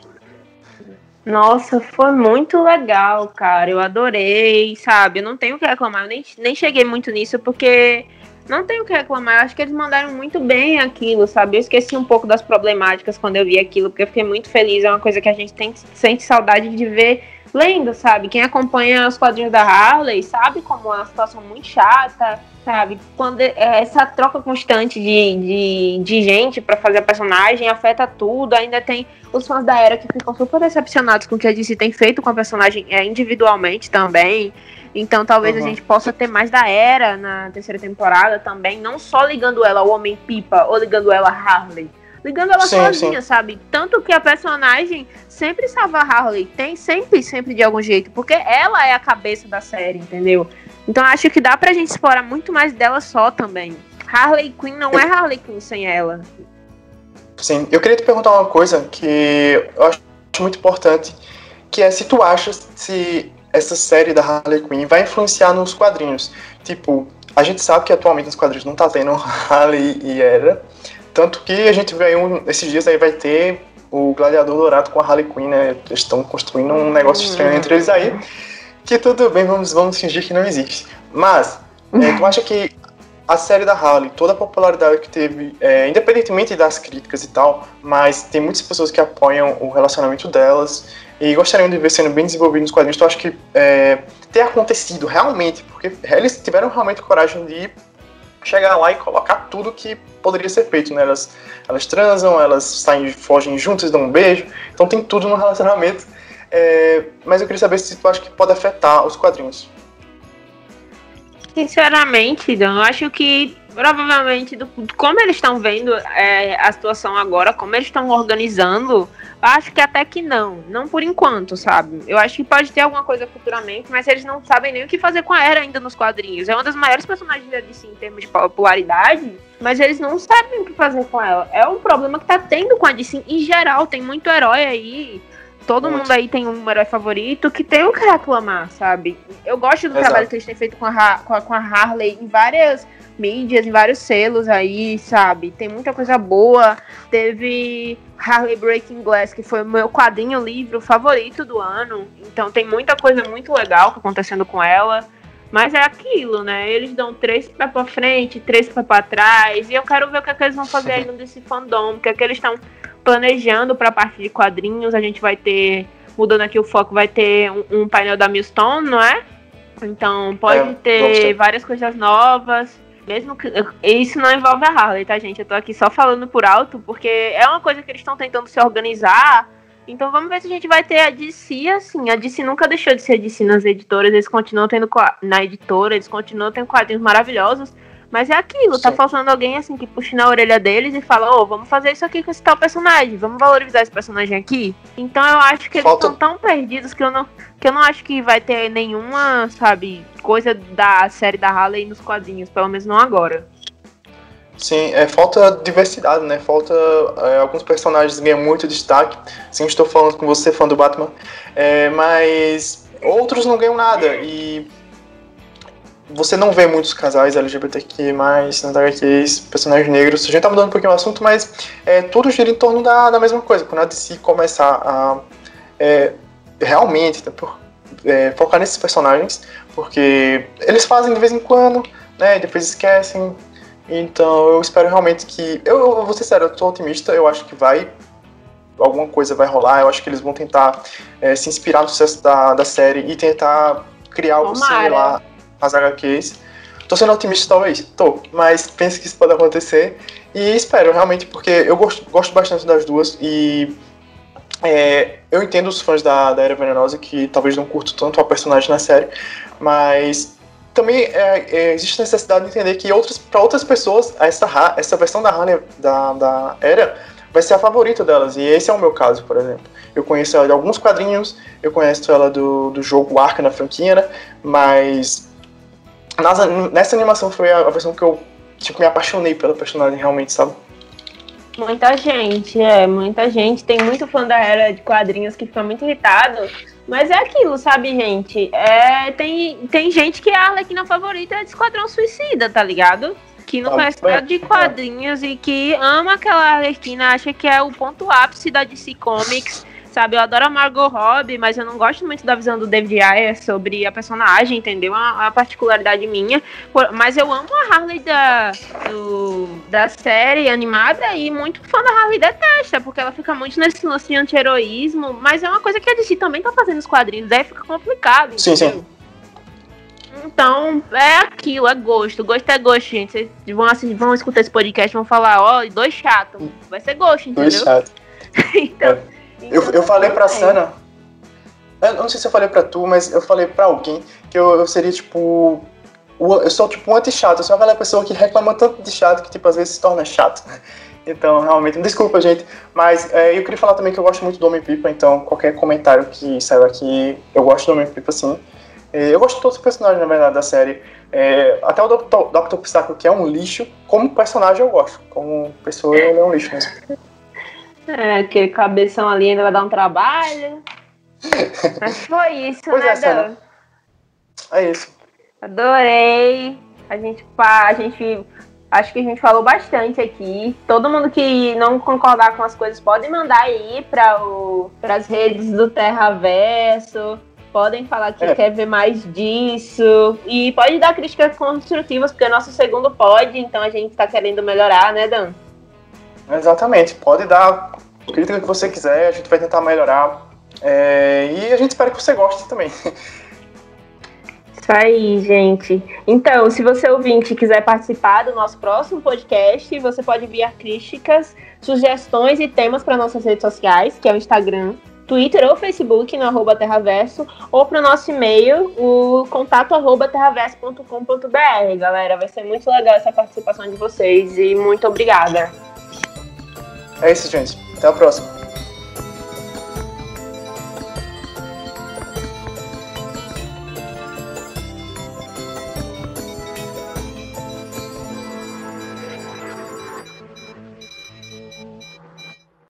Nossa, foi muito legal, cara. Eu adorei, sabe? Eu não tenho o que reclamar. Eu nem, nem cheguei muito nisso porque não tenho o que reclamar. Eu acho que eles mandaram muito bem aquilo, sabe? Eu esqueci um pouco das problemáticas quando eu vi aquilo, porque eu fiquei muito feliz. É uma coisa que a gente tem, sente saudade de ver lendo, sabe? Quem acompanha os quadrinhos da Harley sabe como é uma situação muito chata, sabe? Quando é, essa troca constante de, de, de gente pra fazer a personagem afeta tudo. Ainda tem os fãs da Era que ficam super decepcionados com o que a DC tem feito com a personagem é, individualmente também. Então talvez Uhum. a gente possa ter mais da Era na terceira temporada também, não só ligando ela ao Homem-Pipa ou ligando ela a Harley. Ligando ela Sim, sozinha, sabe? Tanto que a personagem sempre salva a Harley. Tem sempre, sempre de algum jeito. Porque ela é a cabeça da série, entendeu? Então acho que dá pra gente explorar muito mais dela só também. Harley Quinn não é Harley Quinn sem ela. Sim, eu queria te perguntar uma coisa que eu acho muito importante, que é se tu achas se essa série da Harley Quinn vai influenciar nos quadrinhos. Tipo, a gente sabe que atualmente nos quadrinhos não tá tendo Harley e Era, tanto que a gente vê um, esses dias aí vai ter o Gladiador Dourado com a Harley Quinn, né? Eles estão construindo um negócio estranho entre eles aí, que tudo bem, vamos, vamos fingir que não existe. Mas, é, tu acha que a série da Harley, toda a popularidade que teve, é, independentemente das críticas e tal, mas tem muitas pessoas que apoiam o relacionamento delas e gostariam de ver sendo bem desenvolvido nos quadrinhos. Então, acho que é, ter acontecido realmente, porque eles tiveram realmente coragem de chegar lá e colocar tudo que poderia ser feito, né? Elas, elas transam, elas saem, fogem juntas, dão um beijo, então tem tudo no relacionamento. É, mas eu queria saber se tu acha que pode afetar os quadrinhos. Sinceramente, Dan, eu acho que provavelmente, do, como eles estão vendo é, a situação agora, como eles estão organizando, acho que até que não. Não por enquanto, sabe? Eu acho que pode ter alguma coisa futuramente, mas eles não sabem nem o que fazer com a Era ainda nos quadrinhos. É uma das maiores personagens da DC em termos de popularidade, mas eles não sabem o que fazer com ela. É um problema que tá tendo com a DC em geral. Tem muito herói aí. Todo Muito. mundo aí tem um herói favorito que tem o que reclamar, sabe? Eu gosto do Exato. trabalho que eles têm feito com a, Ha- com a, com a Harley em várias mídias, em vários selos aí, sabe? Tem muita coisa boa. Teve Harley Breaking Glass, que foi o meu quadrinho livro favorito do ano. Então tem muita coisa muito legal acontecendo com ela. Mas é aquilo, né? Eles dão três pés pra frente, três pés pra trás. E eu quero ver o que, é que eles vão fazer aí no desse fandom. O que é que eles estão planejando pra parte de quadrinhos. A gente vai ter, mudando aqui o foco, vai ter um, um painel da Milestone, não é? Então pode É, ter. várias coisas novas. Mesmo que. Isso não envolve a Harley, tá, gente? Eu tô aqui só falando por alto, porque é uma coisa que eles estão tentando se organizar. Então vamos ver se a gente vai ter a DC assim. A DC nunca deixou de ser a DC nas editoras, eles continuam tendo na editora, eles continuam tendo quadrinhos maravilhosos. Mas é aquilo, tá Sim. faltando alguém assim que puxe na orelha deles e fala, ô, vamos fazer isso aqui com esse tal personagem, vamos valorizar esse personagem aqui. Então eu acho que eles Falta- estão tão perdidos que eu não. Que eu não acho que vai ter nenhuma, sabe, coisa da série da Harley nos quadrinhos, pelo menos não agora. Sim, é, falta diversidade, né? Falta. é, alguns personagens ganham muito destaque. Sim, estou falando com você, fã do Batman. É, mas outros não ganham nada. E você não vê muitos casais LGBTQ, nas HQs, personagens negros. A gente tá mudando um pouquinho o assunto, mas é, tudo gira em torno da, da mesma coisa. Quando a DC começar a é, realmente tá, por- é, focar nesses personagens, porque eles fazem de vez em quando, né? E depois esquecem. Então eu espero realmente que. Eu, eu vou ser sério, eu tô otimista, eu acho que vai. Alguma coisa vai rolar, eu acho que eles vão tentar é, se inspirar no sucesso da, da série e tentar criar algo Tomara. similar às HQs. Tô sendo otimista, talvez? Tô, mas penso que isso pode acontecer. E espero, realmente, porque eu gosto, gosto bastante das duas e. é, eu entendo os fãs da, da Era Venenosa que talvez não curtam tanto a personagem na série, mas também é, é, existe necessidade de entender que outras, para outras pessoas, essa, essa versão da Harley da, da Era vai ser a favorita delas. E esse é o meu caso, por exemplo. Eu conheço ela de alguns quadrinhos, eu conheço ela do, do jogo Arca na franquia, né? Mas nas- nessa animação foi a, a versão que eu tipo, me apaixonei pela personagem realmente, sabe? Muita gente, é, muita gente. Tem muito fã da era de quadrinhos que fica muito irritado. Mas é aquilo, sabe, gente? É, tem, tem gente que a Arlequina favorita é de Esquadrão Suicida, tá ligado? Que não Ah, conhece bem, nada de quadrinhos e que ama aquela Arlequina, acha que é o ponto ápice da DC Comics. Sabe, eu adoro a Margot Robbie, mas eu não gosto muito da visão do David Ayer sobre a personagem, entendeu? É uma, uma particularidade minha. Por- Mas eu amo a Harley da, do- da série animada e muito fã da Harley detesta, porque ela fica muito nesse lance de anti-heroísmo. Mas é uma coisa que a DC também tá fazendo nos quadrinhos, daí fica complicado. Sim, entendeu? sim. Então, é aquilo, é gosto. Gosto é gosto, gente. Vocês vão, assistir, vão escutar esse podcast e vão falar, ó, dois chato. Vai ser gosto, Dois entendeu? chato. então, Eu, eu falei pra. Sana. Eu não sei se eu falei pra tu, mas eu falei pra alguém que eu, eu seria tipo. Eu sou tipo um anti-chato. Eu sou aquela pessoa que reclama tanto de chato que tipo, às vezes se torna chato. Então, realmente, desculpa, gente. Mas é, eu queria falar também que eu gosto muito do Homem-Pipa, então qualquer comentário que saiu aqui, eu gosto do Homem-Pipa sim. É, Eu gosto de todos os personagens, na verdade, da série. É, até o Dr. Dr. Pistachio, que é um lixo, como personagem eu gosto. Como pessoa, ele é um lixo mesmo. É, aquele cabeção ali ainda vai dar um trabalho. Mas foi isso, Pois né, é. Dan? É isso. Adorei. A gente, a gente acho que a gente falou bastante aqui. Todo mundo que não concordar com as coisas pode mandar aí para as redes do Terraverso. Podem falar que É. quer ver mais disso. E pode dar críticas construtivas, porque é nosso segundo pod, então a gente tá querendo melhorar, né, Dan? Exatamente. Pode dar crítica que você quiser, a gente vai tentar melhorar. É, e a gente espera que você goste também. Isso aí, gente. Então, se você ouvinte quiser participar do nosso próximo podcast, você pode enviar críticas, sugestões e temas para nossas redes sociais, que é o Instagram, Twitter ou Facebook no arroba Terraverso, ou para o nosso e-mail, o contato arroba terraverso.com.br, galera. Vai ser muito legal essa participação de vocês e muito obrigada. É isso, gente. Até a próxima.